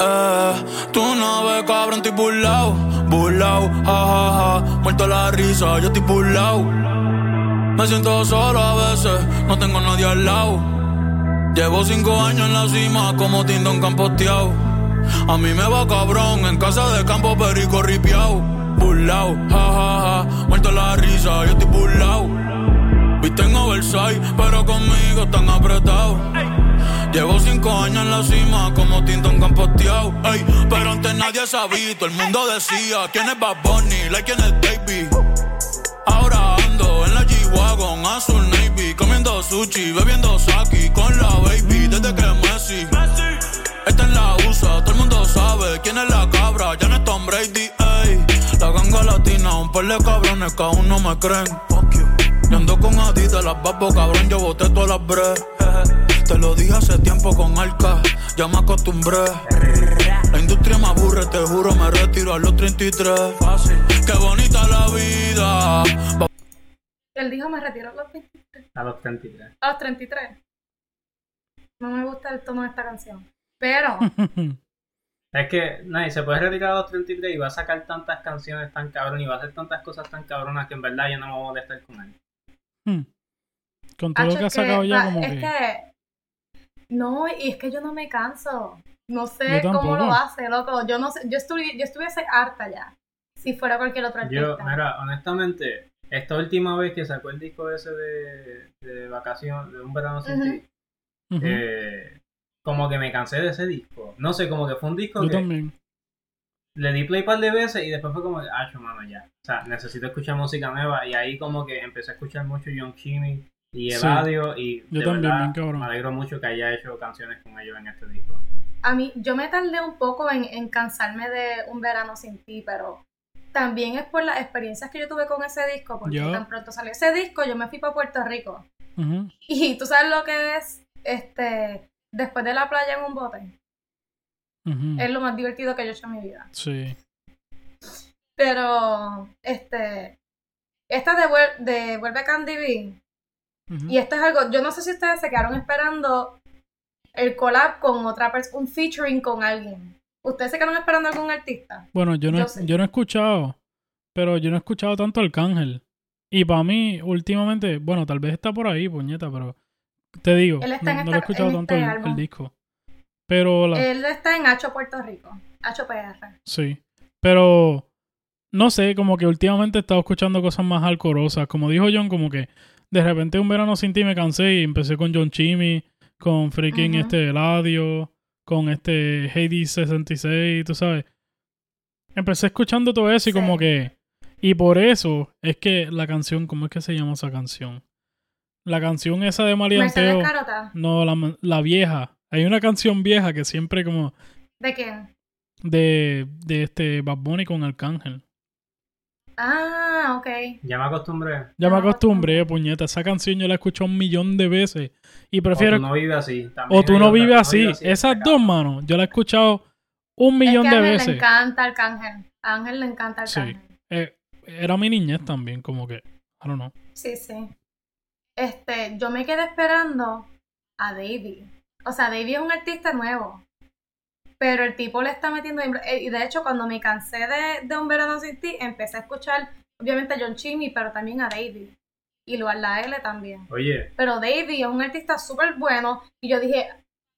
Eh, tú no ves, cabrón, estoy burlao, burlao, ja, ja, ja. Muerto la risa, yo estoy burlao. Me siento solo a veces, no tengo nadie al lado. Llevo cinco años en la cima como Tindon campoteado. A mí me va cabrón en casa de campo perico ripiao. Burlao, ja ja ja, muerto la risa, yo estoy burlao. Viste en oversize, pero conmigo están apretados. Llevo cinco años en la cima como Tindon campoteado. Ey, pero antes nadie sabía, todo el mundo decía quién es Bad Bunny, like quién es Davey. Ahora ando en la G-Wagon, azul navy, comiendo sushi, bebiendo sake con la baby desde que Messi. Esta es la USA, todo el mundo sabe quién es la cabra, ya no es Tom Brady, ey. La ganga latina, un par de cabrones que aún no me creen. Yo ando con Adidas, las babos, cabrón, yo boté todas las bre. Te lo dije hace tiempo con Arca, ya me acostumbré. La industria me aburre, te juro, me retiro a los 33. Qué bonita la vida. Él dijo, me retiro a los, 20 A los 33. a los 33. No me gusta el tono de esta canción. Pero, <laughs> Es que, nadie se puede retirar a los 33 y va a sacar tantas canciones tan cabrón y va a hacer tantas cosas tan cabronas que en verdad yo no me voy a molestar con él. Hmm. Con todo lo que ha sacado ya como es que... que... No, y es que yo no me canso. No sé cómo lo hace, loco. Yo no sé, yo estuve, yo estuviese harta ya. Si fuera cualquier otro artista. Yo, mira, honestamente, esta última vez que sacó el disco ese de, de vacación, de un verano sin ti, eh, como que me cansé de ese disco. No sé, como que fue un disco Yo que también. le di play un par de veces y después fue como, ah, mano, ya. O sea, necesito escuchar música nueva y ahí como que empecé a escuchar mucho Young Chimmy y Sí. Eladio y Yo de también, verdad, bien me alegro mucho que haya hecho canciones con ellos en este disco. A mí, yo me tardé un poco en, en cansarme de Un Verano Sin Ti, pero también es por las experiencias que yo tuve con ese disco, porque Yo- tan pronto salió ese disco, yo me fui para Puerto Rico. Y tú sabes lo que es, este, después de la playa en un bote. Es lo más divertido que yo he hecho en mi vida. Sí. Pero, este, esta de, de Vuelve Candy B, Y esto es algo, yo no sé si ustedes se quedaron esperando el collab con otra persona, un featuring con alguien. ¿Ustedes se quedaron esperando algún artista? Bueno, yo no, Yo he- yo no he escuchado, pero yo no he escuchado tanto Arcángel. Y para mí, últimamente, bueno, tal vez está por ahí, puñeta, pero te digo, Él está no, en no lo he esta- escuchado tanto este el disco. Pero la, Él está en Hacho Puerto Rico, HPR. sí. Pero no sé, como que últimamente he estado escuchando cosas más alcorosas. Como dijo John, como que de repente un verano sin ti me cansé y empecé con John Chimmy, con freaking Ujú. este Eladio, con este Hades 66, tú sabes. Empecé escuchando todo eso y Sí. como que... Y por eso es que la canción, ¿cómo es que se llama esa canción? La canción esa de Malianteo. No, la, la vieja. Hay una canción vieja que siempre como ¿De quién? de, de este Bad Bunny con Arcángel. Ah, ok. Ya me acostumbré. Ya me Ah, acostumbré, puñeta. Esa canción yo la he escuchado un millón de veces. Y O prefiero... tú no vives así. También O tú no otra, vives así. Esas dos, manos. Yo la he escuchado un Es millón que a de Ángel le veces. encanta Arcángel. A Ángel le encanta Sí. Arcángel. Eh, era mi niñez también, como que... I don't know. Sí, sí. Este, yo me quedé esperando a Davey. O sea, Davey es un artista nuevo. Pero el tipo le está metiendo. eh, Y de hecho, cuando me cansé de, de Un Verano Sin Ti, empecé a escuchar, obviamente, a John Chimmy, pero también a Davey. Y luego a la L también. Oye, Pero Davey es un artista súper bueno. Y yo dije,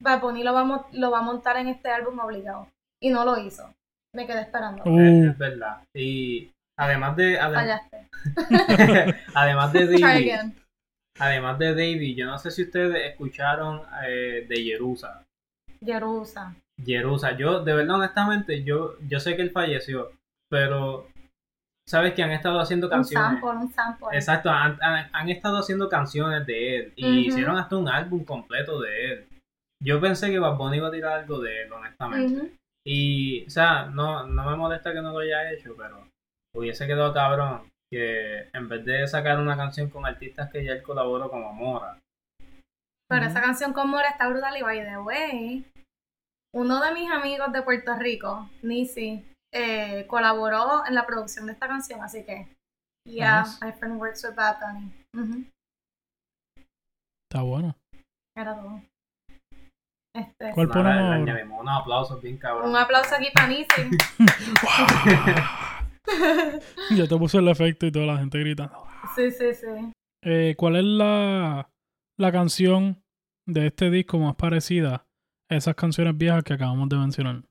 Bad Bunny lo va, lo va a montar en este álbum obligado. Y no lo hizo. Me quedé esperando. Uh, es, es verdad. Y además de. adem- Fallaste. <laughs> además de <laughs> again. además de Davey, yo no sé si ustedes escucharon eh, de Jerusa. Jerusa. Jerusa, yo, de verdad, honestamente, yo, yo sé que él falleció, pero sabes que han estado haciendo Un canciones. sample, un sample. Exacto, han, han- han estado haciendo canciones de él y hicieron hasta un álbum completo de él. Yo pensé que Bad Bunny iba a tirar algo de él, honestamente. Y, o sea, no, no me molesta que no lo haya hecho, pero hubiese quedado cabrón que en vez de sacar una canción con artistas que ya él colaboró como Mora. Pero esa canción con Mora está brutal y by the way, uno de mis amigos de Puerto Rico, Nisi, eh, colaboró en la producción de esta canción, así que yeah, Nice. my friend works with Bad Bunny. Está bueno. Era todo. Este. Un aplauso aquí para Nisi. <laughs> ya te puse el efecto y toda la gente gritando. sí, sí, sí. Eh, ¿Cuál es la, la canción de este disco más parecida esas canciones viejas que acabamos de mencionar?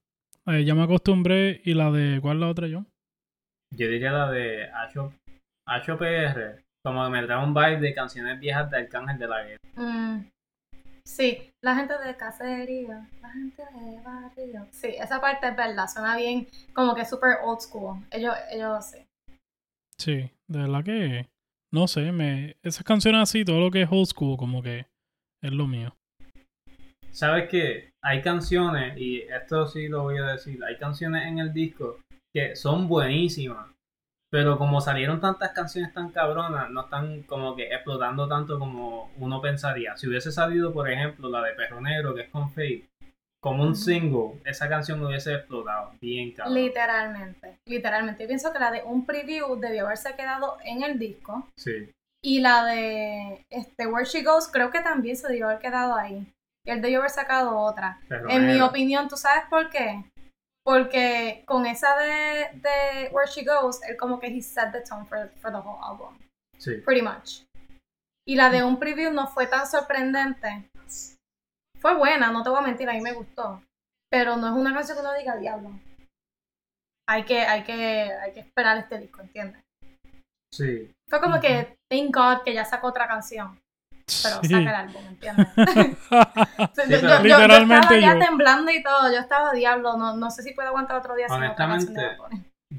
Eh, ya me acostumbré y la de... ¿Cuál es la otra, yo? Yo diría la de H- HPR, como que me trae un vibe de canciones viejas de Arcángel de la Guerra. Mm, sí, la gente de caserío, la gente de barrio. Sí, esa parte es verdad, suena bien, como que super old school. Ellos, ellos sí. Sí, de verdad que... No sé, me, esas canciones así, todo lo que es old school, como que es lo mío. Sabes que hay canciones, y esto sí lo voy a decir, hay canciones en el disco que son buenísimas, pero como salieron tantas canciones tan cabronas, no están como que explotando tanto como uno pensaría. Si hubiese salido, por ejemplo, la de Perro Negro, que es con Faith, como un single, esa canción hubiese explotado bien cabrón. Literalmente, literalmente. Yo pienso que la de un preview debió haberse quedado en el disco. Sí. Y la de este, Where She Goes creo que también se debió haber quedado ahí. Y él debió haber sacado otra. Perro En mi Negro. opinión, ¿tú sabes por qué? Porque con esa de, de Where She Goes, él como que he set the tone for, for the whole album. Sí. Pretty much. Y la de un preview no fue tan sorprendente. Fue buena, no te voy a mentir, a mí me gustó. Pero no es una canción que uno diga diablo. Hay que, hay que, hay que esperar este disco, ¿entiendes? Sí. Fue como que, thank God que ya sacó otra canción. Pero Sí. saca el álbum, ¿entiendes? <laughs> <laughs> Sí, yo, Literalmente estaba ya yo. temblando y todo, yo estaba diablo, no, no sé si puedo aguantar otro día Honestamente,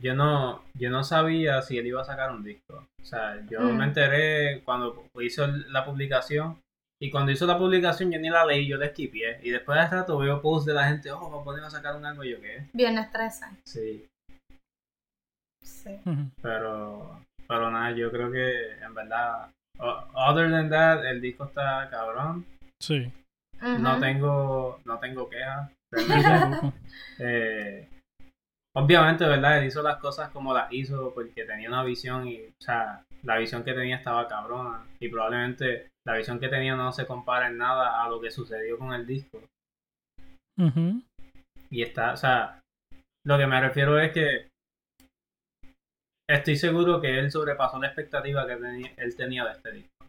yo no, yo no sabía si él iba a sacar un disco. O sea, yo Mm. me enteré cuando hizo la publicación. Y cuando hizo la publicación yo ni la leí, yo la esquipié. Y después de rato veo posts de la gente, oh, va a poner a sacar un álbum y yo qué. Viernes 13. Sí, Sí. Pero, pero nada, yo creo que en verdad, other than that, el disco está cabrón. Sí. No tengo, no tengo quejas. <laughs> Eh, obviamente, ¿verdad? Él hizo las cosas como las hizo porque tenía una visión y, o sea, la visión que tenía estaba cabrona y probablemente la visión que tenía no se compara en nada a lo que sucedió con el disco. Ujú. Y está, o sea, lo que me refiero es que estoy seguro que él sobrepasó la expectativa que tenía, él tenía de este disco.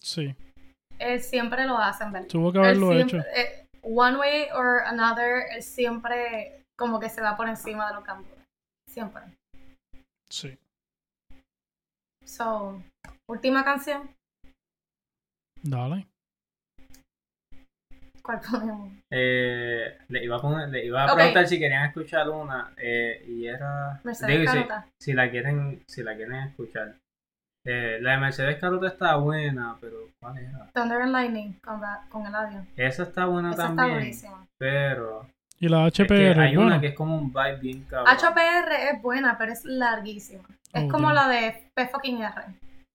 Sí. Él siempre lo hace, en verdad. Tuvo que haberlo siempre- hecho. eh, one way or another, él siempre como que se va por encima de los cambios. Siempre. Sí. So, última canción. Dale. ¿Cuál ponemos? Eh, le iba a, poner- le iba a Ok. preguntar si querían escuchar una eh, y era Mercedes digo, si, Carota. si la quieren si la quieren escuchar Eh, la de Mercedes Carota está buena pero ¿cuál era? Thunder and Lightning con, la- con el audio. esa está buena Esa está también buenísima. pero Y la es que HPR, hay bueno. una que es como un vibe bien cabrón HPR es buena, pero es larguísima. Es Oh, como la de P fucking R.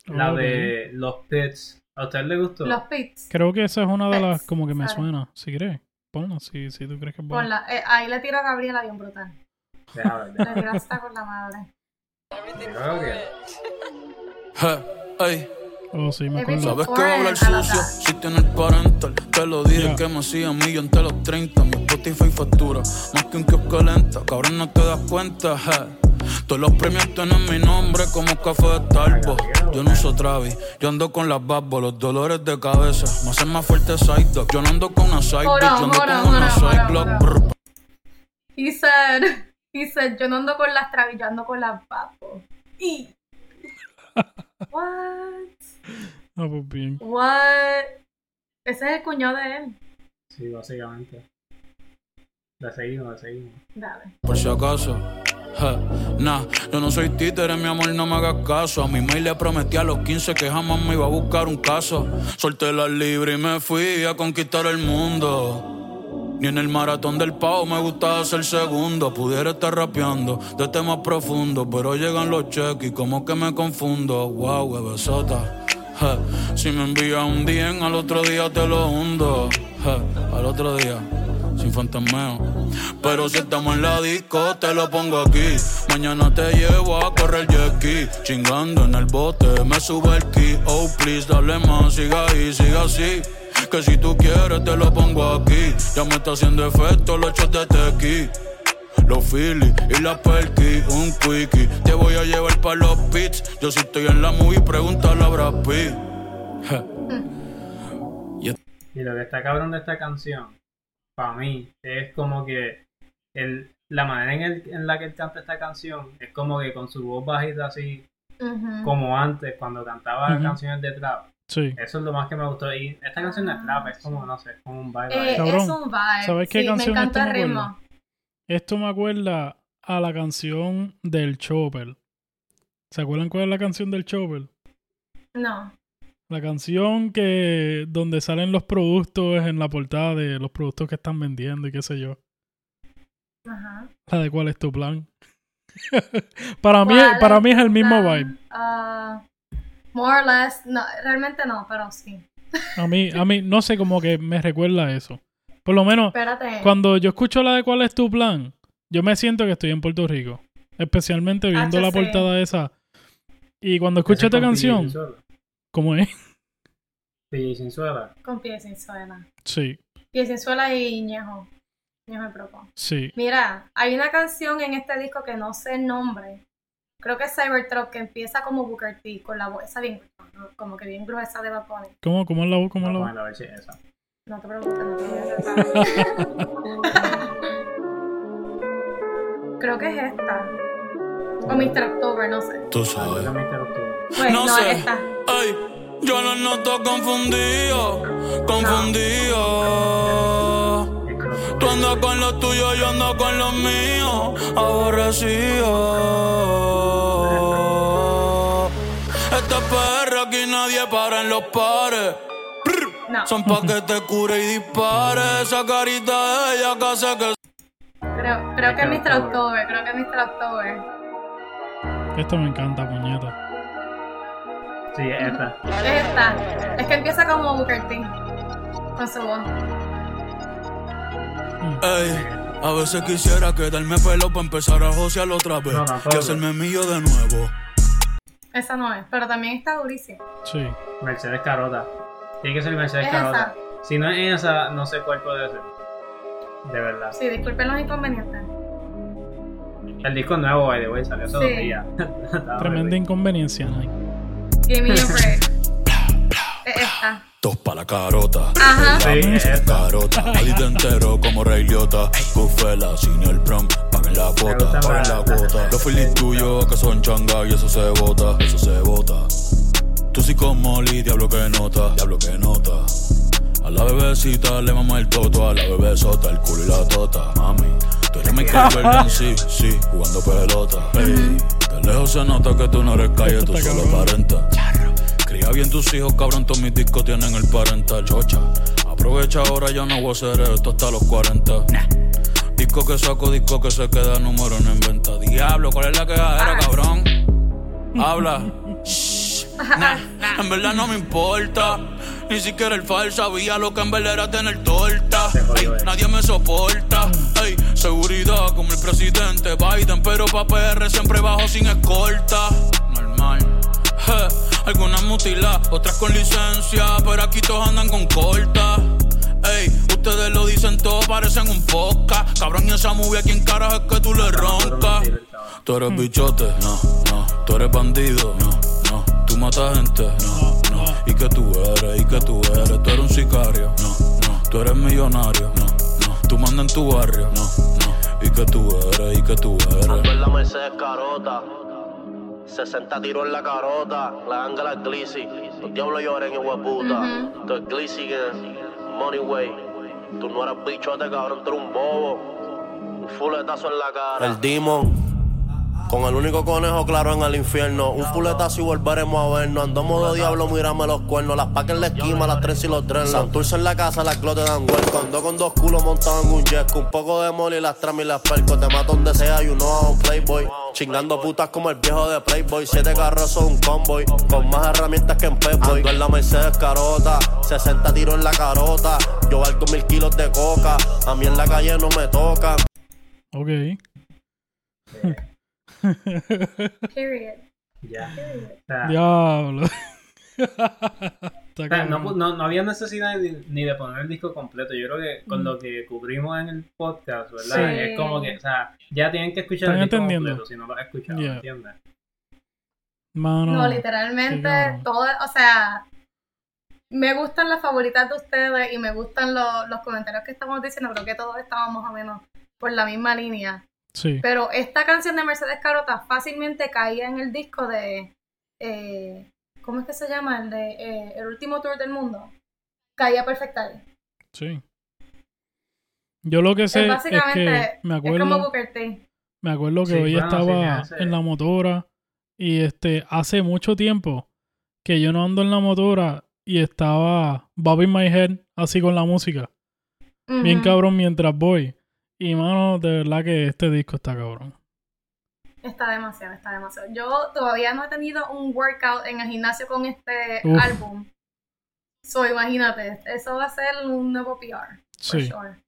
la Ok. de los pits ¿a usted le gustó? Los pits. Creo que esa es una de las Pets, como que me sorry. suena. Si crees, ponla si, si tú crees que es buena. Ponla. Eh, ahí le tiro a Gabriela bien brutal. Le tiro hasta con la madre. Yo creo que Je, ey. Oh, sí, me acuerdo. Sabes que va a hablar sucio si tiene el parental. Te lo dije Ya. que me hacía millón entre los 30. Mi Spotify factura más que un kiosco lenta. Cabrón, no te das cuenta, je. Todos los premios tienen mi nombre como café de Starbucks. Yo no uso Travis, yo ando con las babos, los dolores de cabeza. Me hacen más fuerte side dog. Yo no ando con una side on, yo ando hold on, con una hold on. brr. He said, he said, yo no ando con las travis, yo ando con las papos. Y. <laughs> What? Ah, pues bien. What? Ese es el cuñado de él. sí básicamente la seguimos la seguimos Dale. por si acaso. Nah, yo no soy títere, mi amor, no me hagas caso. A mi mail le prometí a los 15 que jamás me iba a buscar un caso. Solté la libre y me fui a conquistar el mundo. Ni en el maratón del pavo me gustaba ser segundo. Pudiera estar rapeando de temas profundos, pero llegan los cheques y como que me confundo. Wow, bebesota. Je, Si me envías un día, al otro día te lo hundo. Al otro día sin fantasmeo. Pero si estamos en la disco, te lo pongo aquí. Mañana te llevo a correr jet ski. Chingando en el bote, me sube el ki. Oh, please, dale más, siga ahí, siga así. Que si tú quieres, te lo pongo aquí. Ya me está haciendo efecto los shots de tequi. Los Phillies y la Perky, un quickie. Te voy a llevar para los pits. Yo si estoy en la movie, pregúntale a Brad Pitt. Y lo que está cabrón de esta canción, para mí, es como que el, la manera en, el- en la que él canta esta canción es como que con su voz bajita así, Ujú. como antes, cuando cantaba Ujú. canciones de trap. Sí. Eso es lo más que me gustó. Y esta canción no es trap, es como, no sé, es como un vibe. Eh, es un vibe. ¿sabes qué sí, canción me esto encanta me el ritmo. acuerda? Esto me acuerda a la canción del Chopper. ¿Se acuerdan cuál es la canción del Chopper? No. La canción que donde salen los productos en la portada de los productos que están vendiendo y qué sé yo. Ajá. La de cuál es tu plan. <laughs> para mí, ¿Cuál para es mí es el mismo plan? vibe. Ah, more or less. No, realmente no, pero sí. A mí, a mí, no sé, como que me recuerda a eso. Por lo menos, Espérate. cuando yo escucho la de cuál es tu plan, yo me siento que estoy en Puerto Rico. Especialmente viendo Hacho, la portada esa. Y cuando escucho esta canción. ¿Cómo es? Sinzuela. Con pie sin suela. Sí, Pie sin suela y ñejo. Ñejo de propo. sí. Mira, hay una canción en este disco que no sé el nombre. Creo que es Cybertruck, que empieza como Booker T, con la voz esa bien, como que bien gruesa de Bunny. ¿Cómo, cómo es la voz? ¿Cómo es la voz? a ver si es esa. No te preocupes, no te <laughs> Creo que es esta. O Mr. October, no sé. Tú sabes. quiero octubre. Pues No no, sé. es esta. Ay, yo los noto confundido, confundido. Lo- Tú andas con los tuyos, yo ando con los míos, aborrecido. Esta perra aquí nadie para en los pares. No, Son pa' que te cure y dispare. Esa carita de ella que hace que creo, creo que es Mr. October, creo que es Mr. October. Esto me encanta, puñeta. Sí, es esta. Es esta. Es que empieza como Booker T. Con su voz. Ey, a veces quisiera quedarme pelo para empezar a josear otra vez. No, tampoco. y hacerme mío de nuevo. Esa no es, pero también está durísima. Sí. Mercedes Carota. Tiene que ser Mercedes Es Carota. Si no es esa, no sé cuál puede ser. De verdad. Sí, disculpen los inconvenientes. El disco nuevo, by the way, salió hace Sí. dos días. <laughs> Tremenda inconveniencia, Nike. Give me a break. Es esta. Dos pa' la carota. Ajá. Sí, es esta. Carota. <laughs> Te entero como Rey Liotta. Bufela, senior prom. Paguen la cuota, paguen la cuota. Los feelings tuyos que son changa y eso se bota, eso se bota. Tú sí con Molly, diablo que nota, diablo que nota. A la bebecita le mama el toto, a la bebé sota, el culo y la tota, mami. Tú eres Michael Jordan, sí, sí, jugando pelota. Ey, de lejos se nota que tú no eres calle, tú solo aparentas. Cría bien tus hijos, cabrón, todos mis discos tienen el parental, chocha. Aprovecha ahora, yo no voy a hacer esto hasta los 40. Disco que saco, disco que se queda número no en venta. Diablo, ¿cuál es la quejadera, cabrón? <laughs> Habla. Shh. Nah, en verdad no me importa. Ni siquiera el fal sabía lo que en verdad era tener torta. Ey, eh. nadie me soporta. Ey, seguridad como el presidente Biden, pero pa' PR siempre bajo sin escolta. Normal. Je, algunas mutiladas, otras con licencia, pero aquí todos andan con corta. Ey, ustedes lo dicen todo, parecen un podcast. Cabrón, y esa movie, ¿a quién carajo es que tú le roncas? Tú eres bichote, no, no. Tú eres bandido, no, no. Tú matas gente, no, no. ¿Y que tú eres? ¿Y que tú eres? Tú eres un sicario, no, no. Tú eres millonario, no, no. Tú mandas en tu barrio, no, no. ¿Y que tú eres? ¿Y que tú Ando eres? en la Mercedes Carota. 60 tiros en la carota. La ángela es Glizzy. Los diablos lloren, hijo de puta. Tú es Glizzy que Money Way. Tú no eres bichote, cabrón, tú eres un bobo. Un fuletazo en la cara. El Demon. Con el único conejo claro en el infierno. Un fuletazo y volveremos a vernos. Andamos de diablo, mírame los cuernos. Las pacas en la esquina, las tres y los dreadlocks. Santurce en la casa, las clotes dan hueco. Ando con dos culos montados en un jet. Un poco de money, las tramas y las perco. Te mato donde sea, you know I'm un playboy. Chingando putas como el viejo de Playboy. Siete carros son un convoy. Con más herramientas que en Pepboy. Ando en la Mercedes Carota. 60 tiros en la carota. Yo valgo mil kilos de coca. A mí en la calle no me toca. Ok. <laughs> <laughs> Period. Ya. O sea, Diablo. <laughs> Está o sea, no, no, no había necesidad ni, ni de poner el disco completo. Yo creo que con Mm. lo que cubrimos en el podcast, ¿verdad? Sí. Es como que, o sea, ya tienen que escuchar Están el disco completo si no lo has escuchado, Yeah. ¿entiendes? Mano. No, literalmente, todo, o sea, me gustan las favoritas de ustedes y me gustan lo- los comentarios que estamos diciendo, creo que todos estamos más o menos por la misma línea. Sí. Pero esta canción de Mercedes Carota fácilmente caía en el disco de, eh, ¿cómo es que se llama? El de eh, El último tour del mundo. Caía perfecta ahí. Sí. Yo lo que sé Es es, básicamente, que me es como Booker T. me acuerdo que Sí, hoy bueno, sí, estaba en la motora y este hace mucho tiempo que yo no ando en la motora y estaba bobbing my head así con la música. Bien cabrón mientras voy. Y mano, de verdad que este disco está cabrón. Está demasiado, está demasiado. Yo todavía no he tenido un workout en el gimnasio con este Uf. álbum. So, imagínate, eso va a ser un nuevo PR. For Sí, sure.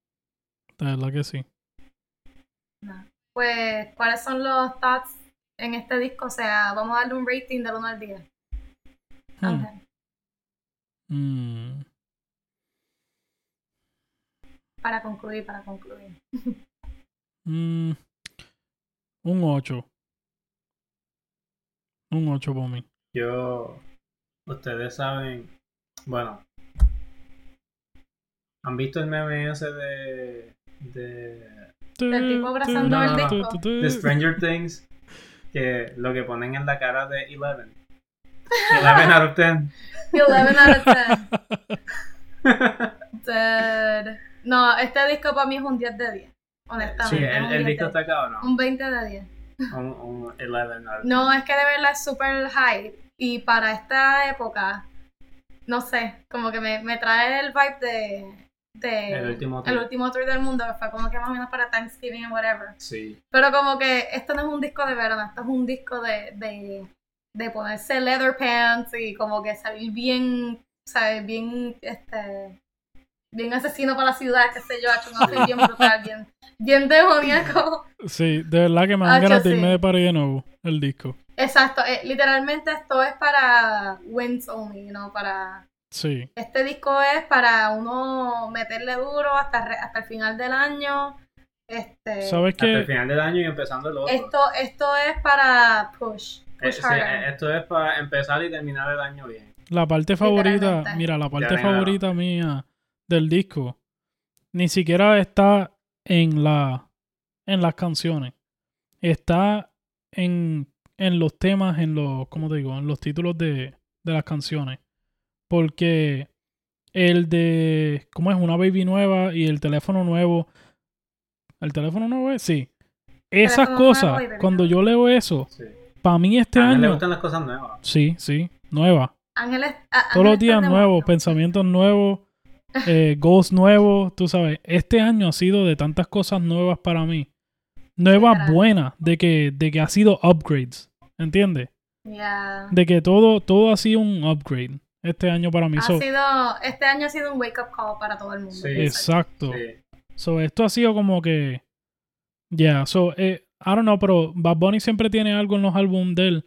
de verdad que sí. Pues, ¿cuáles son los thoughts en este disco? O sea, vamos a darle un rating del 1 al 10. Hmm. Mm. Para concluir, para concluir. Mm. Un 8. Un 8 por mí. Yo, ustedes saben, bueno, ¿han visto el meme ese de, de, Del tipo abrazando el Tu, disco. tu, de. Stranger Things? Que lo que ponen en la cara de Eleven. <laughs> Eleven out of 10. 11 out of 10. Dead. <laughs> No, este disco para mí es un 10 de 10. Honestamente. Sí, el, un el 10 disco está cabrón. Un 20 de 10. Un, un 11 out of 10. No, es que de verdad es súper hype. Y para esta época, no sé, como que me, me trae el vibe de, de El último tour. el último tour del mundo, que fue como que más o menos para Thanksgiving and whatever. Sí. Pero como que esto no es un disco de verano, esto es un disco de, de, de ponerse leather pants y como que salir bien, ¿sabes? Bien, este, bien asesino para la ciudad, qué sé yo, hecho un outfit bien brutal, bien, bien demoníaco. Sí, de verdad que me dan ganas de sí. irme de party de nuevo, el disco. Exacto, eh, literalmente esto es para wins only, ¿no? Para... Sí, Este disco es para uno meterle duro hasta, re- hasta el final del año. Este, ¿sabes Hasta el final del año y empezando el otro. esto, esto es para push. Eh, push sí, harder. eh, esto es para empezar y terminar el año bien. La parte favorita, mira, la parte favorita mía del disco ni siquiera está en la en las canciones. está en, en los temas, en los, ¿cómo te digo? En los títulos de, de las canciones. Porque el de, ¿cómo es? Una baby nueva y el teléfono nuevo. ¿El teléfono nuevo es? Sí. Esas cosas, cuando yo leo eso, Sí. para mí este A mí le año... gustan las cosas nuevas. Sí, sí, nueva. Ángeles, a- Todos los días nuevos, pensamientos nuevos, eh, goals nuevos, tú sabes. Este año ha sido de tantas cosas nuevas para mí. Nuevas buenas, de que, de que ha sido upgrades, ¿entiendes? Ya. De que todo, todo ha sido un upgrade este año para mí. Ha So, sido, este año ha sido un wake up call para todo el mundo. Sí. exacto. Sí. So, esto ha sido como que. Yeah, so, eh, I don't know, pero Bad Bunny siempre tiene algo en los álbumes de él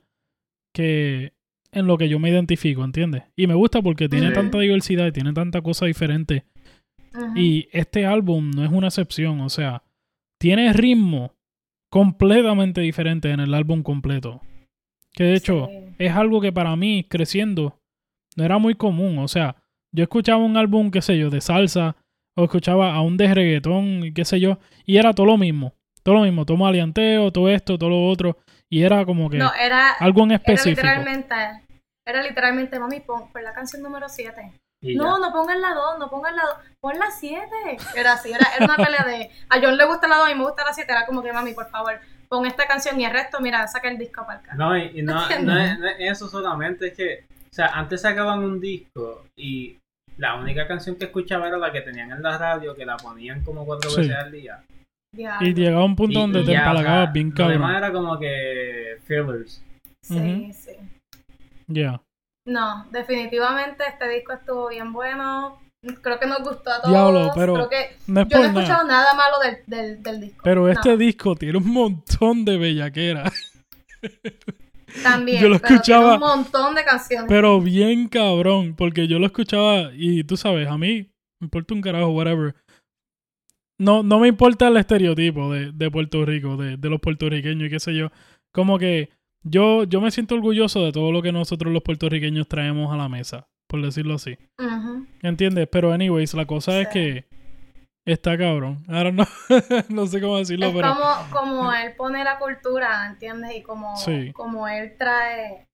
que. En lo que yo me identifico, ¿entiendes? Y me gusta porque tiene Sí. tanta diversidad y tiene tanta cosa diferente. Ujú. Y este álbum no es una excepción, o sea, tiene ritmo completamente diferente en el álbum completo. Que de hecho Sí. es algo que para mí, creciendo, no era muy común. O sea, yo escuchaba un álbum, qué sé yo, de salsa, o escuchaba a un de reggaetón, y qué sé yo, y era todo lo mismo. Todo lo mismo, todo maleanteo, todo esto, todo lo otro. Y era como que No, era, algo en era específico. literalmente, era literalmente, mami, pon, pon la canción número 7. Y No, no pongan la 2, no pongan la 2, pon la 7. Era así, era, era una pelea de, a John le gusta la 2 y me gusta la 7, era como que, mami, por favor, pon esta canción y el resto, mira, saca el disco para acá. No, y, y no, es, no es eso solamente, es que, o sea, antes sacaban un disco y la única canción que escuchaba era la que tenían en la radio, que la ponían como cuatro Sí. veces al día. Y llegaba un punto Y- donde y te empalagabas bien Lo demás cabrón. era como que fillers. Sí, sí. Ya. No, definitivamente este disco estuvo bien bueno. Creo que nos gustó a todos. Diablo, pero Creo que no es yo no he escuchado nada malo del, del, del disco. Pero este disco tiene un montón de bellaquera. También. yo lo pero tiene escuchaba- un montón de canciones. Pero bien cabrón, porque yo lo escuchaba y tú sabes, a mí me importa un carajo, whatever. No, no me importa el estereotipo de, de Puerto Rico, de, de los puertorriqueños y qué sé yo. Como que yo, yo me siento orgulloso de todo lo que nosotros los puertorriqueños traemos a la mesa, por decirlo así. ¿Entiendes? Pero anyways, la cosa es que está cabrón. Ahora no, <laughs> no sé cómo decirlo, Es pero... como, como él pone la cultura, ¿entiendes? Y como, Sí. como él trae,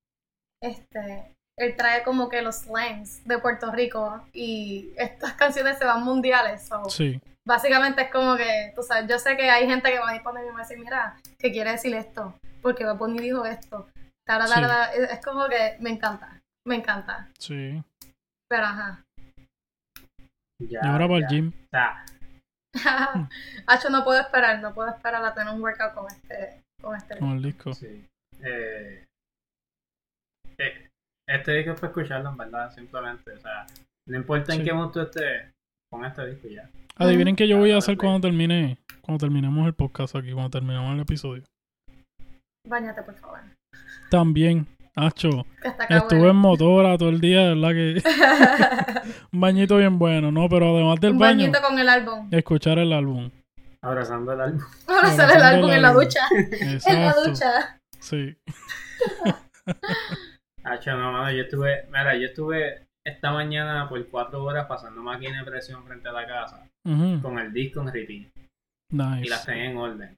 este, él trae como que los slangs de Puerto Rico y estas <laughs> canciones se van mundiales. so, Sí, Básicamente es como que, tú sabes, yo sé que hay gente que va a ir poner y va a decir, mira, ¿qué quiere decir esto? Porque va a poner dijo esto. Tara, Sí. tara. Es es como que me encanta, me encanta. sí. Pero ajá. Ya, Y ahora para el gym. <laughs> Hacho, no puedo esperar, no puedo esperar a tener un workout con este, con este. Con el disco. sí. Eh, eh, este disco es para escucharlo, en verdad, simplemente. O sea, no importa en qué punto esté, con este disco ya. Adivinen qué yo voy a hacer cuando termine, cuando terminemos el podcast aquí, cuando terminemos el episodio. Báñate, por favor. También, acá estuve en motora todo el día, ¿verdad? Que <laughs> un bañito bien bueno, ¿no? Pero además del un baño, bañito con el álbum. escuchar el álbum. Abrazando el álbum. <laughs> Abrazando el álbum en la ducha. <laughs> En la Exacto. ducha. Sí. Hacho, no, mano, yo estuve, mira, yo estuve esta mañana por cuatro horas pasando máquina de presión frente a la casa con el disco en repeat y las Nice. tenía en orden.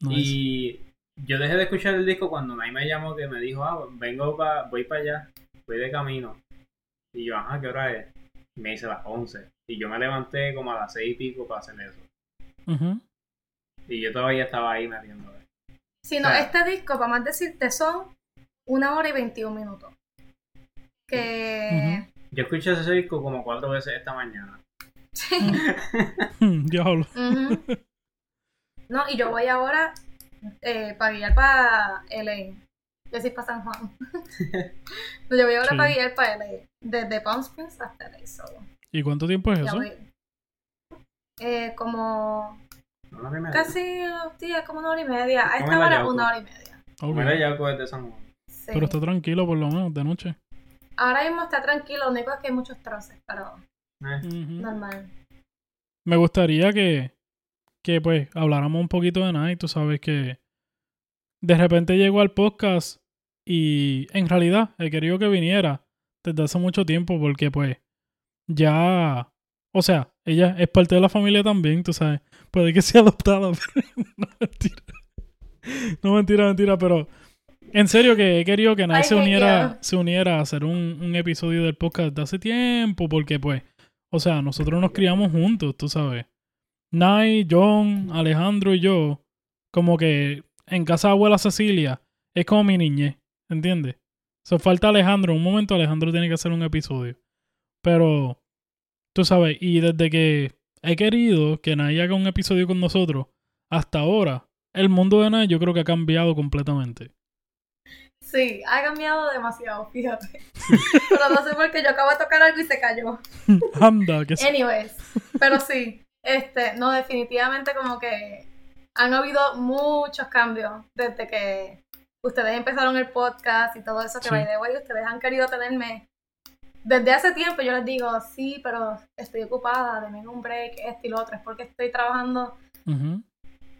nice. Y yo dejé de escuchar el disco cuando Nay me llamó que me dijo, ah, vengo pa, voy para allá, voy de camino. Y yo, ajá, ¿qué hora es? Y me dice las 11. Y yo me levanté como a las seis y pico para hacer eso. Ujú. Y yo todavía estaba ahí metiendo. Si no, este disco, para más decirte, son una hora y 21 minutos. Que. Yo escuché ese disco como cuatro veces esta mañana. Sí. <laughs> Diablo. Ujú. No, y yo voy ahora eh, para guiar para LA. Yo decir para San Juan. <laughs> Yo voy ahora Sí. para guiar para LA. Desde Palm Springs hasta LA. ¿Y cuánto tiempo es ya eso? Eh, como No, no, casi, sí, es como una hora y media. A esta hora, una hora y media. Ok. Mira ya coges de San Juan. Sí. Pero está tranquilo por lo menos de noche. Ahora mismo está tranquilo, lo único es que hay muchos troces, pero Eh, normal. Me gustaría que, que pues habláramos un poquito de Night. Tú sabes que de repente llegó al podcast y en realidad he querido que viniera desde hace mucho tiempo porque pues ya, o sea, ella es parte de la familia también, tú sabes. Puede que sea adoptada, <laughs> pero no mentira. no, mentira, mentira, pero en serio que he querido que I se uniera, se uniera a hacer un, un episodio del podcast de hace tiempo, porque pues, o sea, nosotros nos criamos juntos, tú sabes. Nai, John, Alejandro y yo, como que en casa de abuela Cecilia, es como mi niñez, ¿entiendes? So, falta Alejandro, en un momento Alejandro tiene que hacer un episodio. Pero, tú sabes, y desde que he querido que Nai haga un episodio con nosotros, hasta ahora, el mundo de Nai yo creo que ha cambiado completamente. Sí, ha cambiado demasiado, fíjate. <laughs> Pero no sé por qué yo acabo de tocar algo y se cayó. <laughs> Anda, que <laughs> sí. Anyways, pero sí, este, no, definitivamente como que han habido muchos cambios desde que ustedes empezaron el podcast y todo eso que Sí. by the way, ustedes han querido tenerme desde hace tiempo. Yo les digo, sí, pero estoy ocupada, denme un break, esto y lo otro, es porque estoy trabajando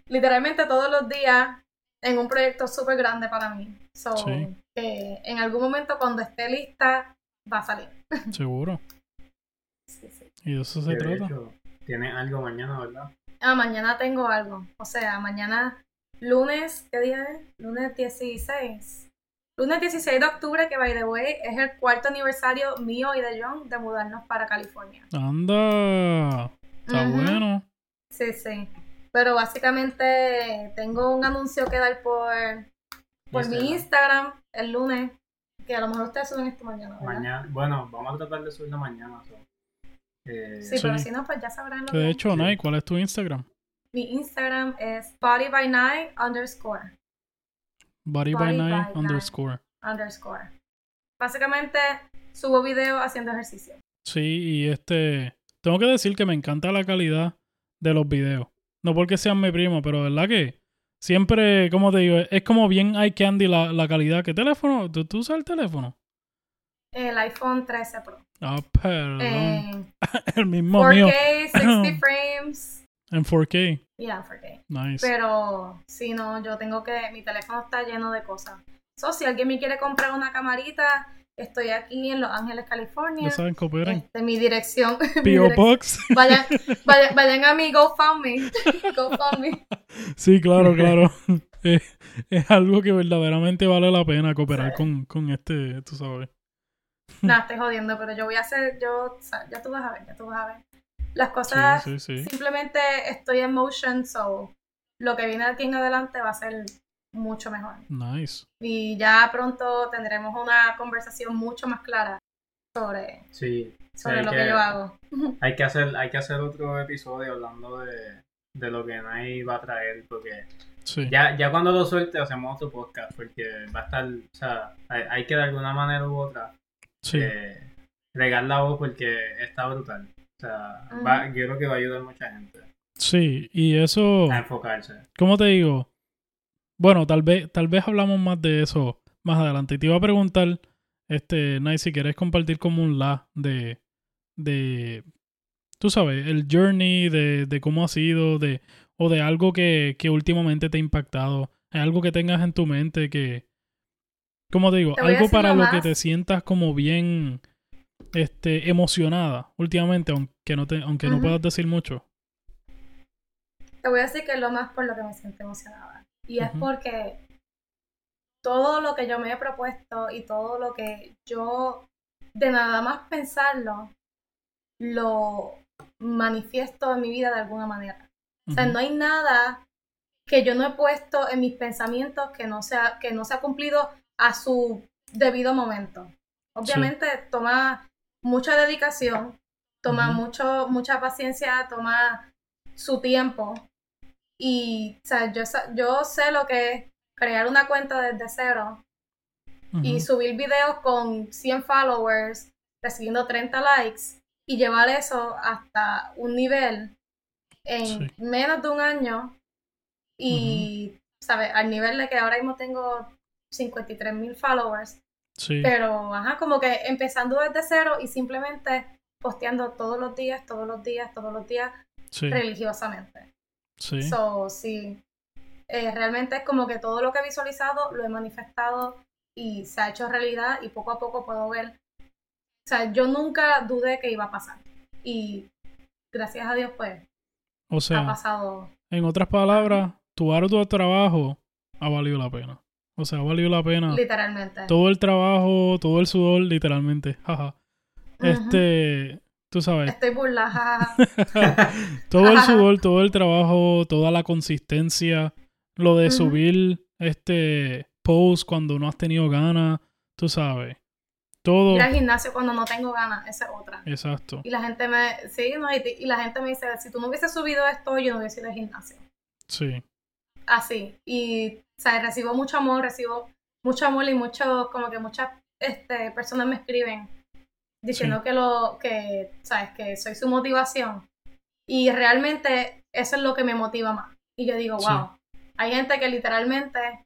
literalmente todos los días en un proyecto súper grande para mí. So, Sí. que en algún momento cuando esté lista va a salir. seguro. <laughs> Sí, sí. Y de eso se de trata. hecho, tiene algo mañana, ¿verdad? Ah, mañana tengo algo. O sea, mañana, lunes, ¿qué día es? Lunes 16. Lunes 16 de octubre, que by the way, es el cuarto aniversario mío y de John de mudarnos para California. Anda, está bueno. Sí, sí. Pero básicamente tengo un anuncio que dar por, por mi Instagram. Instagram el lunes, que a lo mejor ustedes suben esto mañana, ¿verdad? Mañana, bueno, vamos a tratar de subirlo mañana. so. Eh, Sí, pero Sí. si no, pues ya sabrán lo Que de hecho. Nai, ¿cuál es tu Instagram? Mi Instagram es body by night underscore. Body by Body by Night. underscore. underscore. Básicamente subo videos haciendo ejercicio. Sí, y este. Tengo que decir que me encanta la calidad de los videos. No porque sean mi primo, pero verdad que siempre, como te digo, es como bien eye candy la, la calidad. ¿Qué teléfono? ¿Tú, tú usas el teléfono? El iPhone 13 Pro. Ah, perdón. En <laughs> el mismo mío. 4K, 60 <laughs> frames. En 4K. Yeah, 4K. Nice. Pero si no, yo tengo que. Mi teléfono está lleno de cosas. So, si alguien me quiere comprar una camarita, estoy aquí en Los Ángeles, California. ya saben, cooperen. Este, mi dirección. <laughs> P.O. Box. Vayan, vayan, vayan a mi GoFundMe. GoFundMe. Sí, claro, claro. es, es algo que verdaderamente vale la pena cooperar con, con este, tú sabes. Nada, <laughs> estoy jodiendo, pero yo voy a hacer, yo, o sea, ya tú vas a ver, ya tú vas a ver. Las cosas, Sí, sí, sí. simplemente estoy en motion, so lo que viene de aquí en adelante va a ser mucho mejor. Nice. Y ya pronto tendremos una conversación mucho más clara sobre, Sí, sobre lo que, que- yo hago. <laughs> hay que hacer, hay que hacer otro episodio hablando de, de lo que Nai va a traer, porque Sí. ya, ya cuando lo suelte hacemos otro podcast, porque va a estar, o sea, hay, hay que de alguna manera u otra Sí. eh, regar la voz porque está brutal. O sea, va- yo creo que va a ayudar a mucha gente Sí, y eso, a enfocarse. ¿cómo te digo? Bueno, tal vez, tal vez hablamos más de eso más adelante. Y te iba a preguntar, este, Nice, si quieres compartir como un la de, de, tú sabes, el journey de, de cómo ha sido, de, o de algo que, que últimamente te ha impactado, algo que tengas en tu mente que, ¿cómo te digo? Te algo para lo que te sientas como bien, este, emocionada últimamente, aunque no te, aunque no puedas decir mucho. Te voy a decir que es lo más por lo que me siento emocionada. Y es porque todo lo que yo me he propuesto y todo lo que yo, de nada más pensarlo, lo manifiesto en mi vida de alguna manera. O sea, no hay nada que yo no he puesto en mis pensamientos que no sea, que no se ha cumplido a su debido momento. Obviamente toma mucha dedicación, toma mucho, mucha paciencia, toma su tiempo. Y o sea, yo, yo sé lo que es crear una cuenta desde cero y subir videos con 100 followers, recibiendo 30 likes y llevar eso hasta un nivel en Sí. menos de un año y, ¿sabes? Al nivel de que ahora mismo tengo 53 mil followers, Sí. pero, ajá, como que empezando desde cero y simplemente posteando todos los días, todos los días, todos los días, Sí, religiosamente. sí, So, sí, eh, realmente es como que todo lo que he visualizado lo he manifestado y se ha hecho realidad y poco a poco puedo ver. O sea, yo nunca dudé que iba a pasar. Y gracias a Dios, pues, o ha pasado. en otras palabras, tu arduo trabajo ha valido la pena. O sea, ha valido la pena Literalmente. todo el trabajo, todo el sudor, literalmente. Jaja. Este, tú sabes, Estoy burlada. <laughs> todo el sudor, todo el trabajo, toda la consistencia, lo de subir este post cuando no has tenido ganas, tú sabes. Todo. Ir al gimnasio cuando no tengo ganas, esa es otra. Exacto. Y la gente me, sí, no, y, y la gente me dice, si tú no hubieses subido esto, yo no hubiese ido al gimnasio. Sí. Así. Y, o sea, recibo mucho amor, recibo mucho amor y mucho, como que muchas este, personas me escriben diciendo Sí. que lo, que, sabes, que soy su motivación. Y realmente eso es lo que me motiva más. Y yo digo, Sí. wow, hay gente que literalmente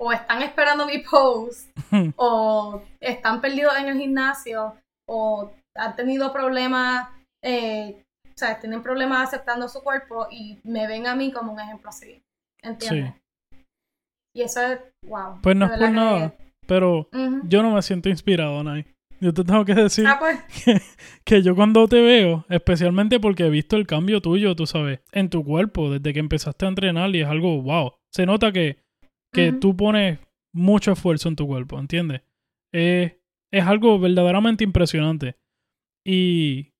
o están esperando mi post <laughs> o están perdidos en el gimnasio o han tenido problemas, eh, o sea, tienen problemas aceptando su cuerpo y me ven a mí como un ejemplo así. ¿Entiendes? Y eso es, wow. Pues no es por nada, pero que- Ujú. yo no me siento inspirado, Nay. Yo te tengo que decir Ah, pues, <laughs> que, que yo cuando te veo, especialmente porque he visto el cambio tuyo, tú sabes, en tu cuerpo, desde que empezaste a entrenar y es algo, wow. Se nota que, que Ujú. tú pones mucho esfuerzo en tu cuerpo, ¿entiendes? Eh, es algo verdaderamente impresionante. Y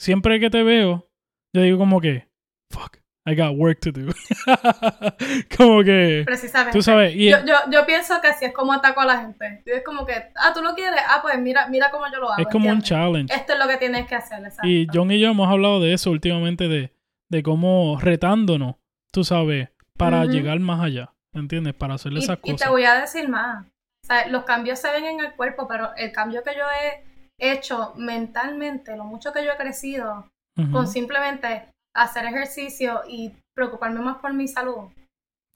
siempre que te veo, yo digo como que, fuck, I got work to do. <laughs> como que, precisamente. tú sabes, y Yo, yo, yo pienso que así es como ataco a la gente. Es como que, ah, tú lo quieres, ah, pues mira, mira cómo yo lo hago. es como un challenge. Esto es lo que tienes que hacer, exacto. Y John y yo hemos hablado de eso últimamente, de, de cómo retándonos, tú sabes, para llegar más allá, ¿entiendes? Para hacerle Y, esas y te cosas. voy a decir más. O sea, los cambios se ven en el cuerpo, pero el cambio que yo he hecho mentalmente, lo mucho que yo he crecido con simplemente hacer ejercicio y preocuparme más por mi salud,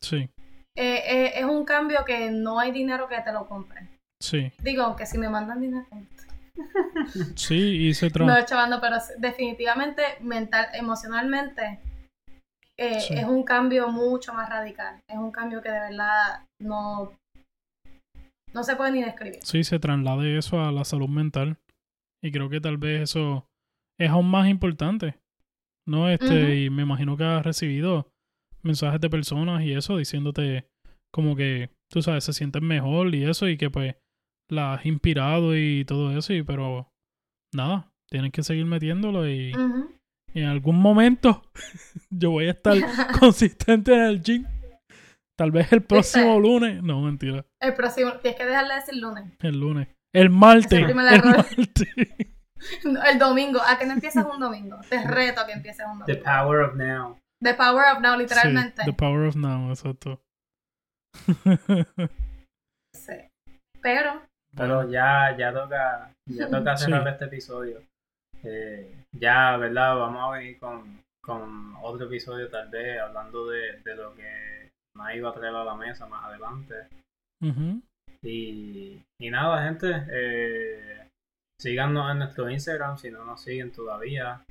Sí, eh, eh, es un cambio que no hay dinero que te lo compre. sí, Digo, que si me mandan dinero, <laughs> sí, y se no chavando, pero definitivamente mental, emocionalmente eh, Sí. es un cambio mucho más radical. Es un cambio que de verdad no, no se puede ni describir. sí, se traslade eso a la salud mental. Y creo que tal vez eso es aún más importante. ¿No? Este, y me imagino que has recibido mensajes de personas y eso diciéndote como que, tú sabes, se sienten mejor y eso, y que pues la has inspirado y todo eso, y pero nada, tienes que seguir metiéndolo y, en algún momento <laughs> yo voy a estar <laughs> consistente en el gym. Tal vez el próximo <laughs> lunes. No, mentira. El próximo, tienes que dejarle de decir lunes. El lunes. El martes. El martes. <laughs> El domingo. ¿A que no empieces <laughs> un domingo? Te reto a que empieces un The domingo. power of now. The power of now, literalmente. Sí, the power of now, exacto. <laughs> Sí. Pero, Pero ya, ya toca, ya toca cerrar Sí. este episodio. Eh, ya, ¿verdad? Vamos a venir con, con otro episodio tal vez hablando de, de lo que más iba a traer a la mesa más adelante. Y, y nada, gente, eh, síganos en nuestro Instagram si no nos siguen todavía.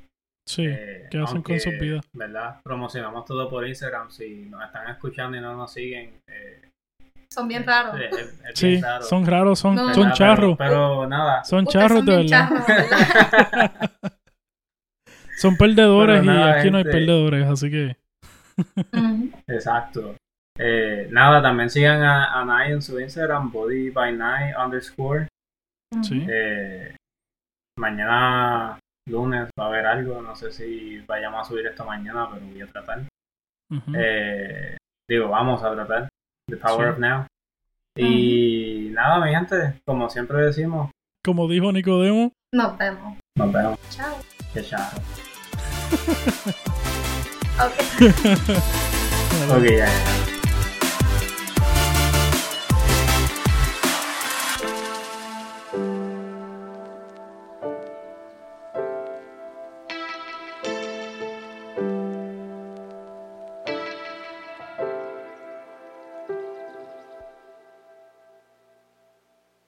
Sí, Eh, ¿qué hacen con sus vidas? ¿Verdad? Promocionamos todo por Instagram. Si nos están escuchando y no nos siguen, eh, son bien raros. es- es Sí, bien raro. son raros, son, No. son ¿verdad? charros. Pero, pero nada, son charros son de verdad. charros, ¿verdad? <laughs> Son perdedores nada, y aquí no hay perdedores, así que exacto. Eh, nada, también sigan a, a Nai en su Instagram, body by Nai underscore. Sí. Eh, mañana, lunes, va a haber algo. No sé si vayamos a subir esto mañana, pero voy a tratar. Eh, digo, vamos a tratar. The Power Sí. of Now. Y nada, mi gente, como siempre decimos, Como dijo Nicodemo, Nos vemos. nos vemos. Chao. Que chao. <laughs> Ok. <laughs> Ok, ya, ya.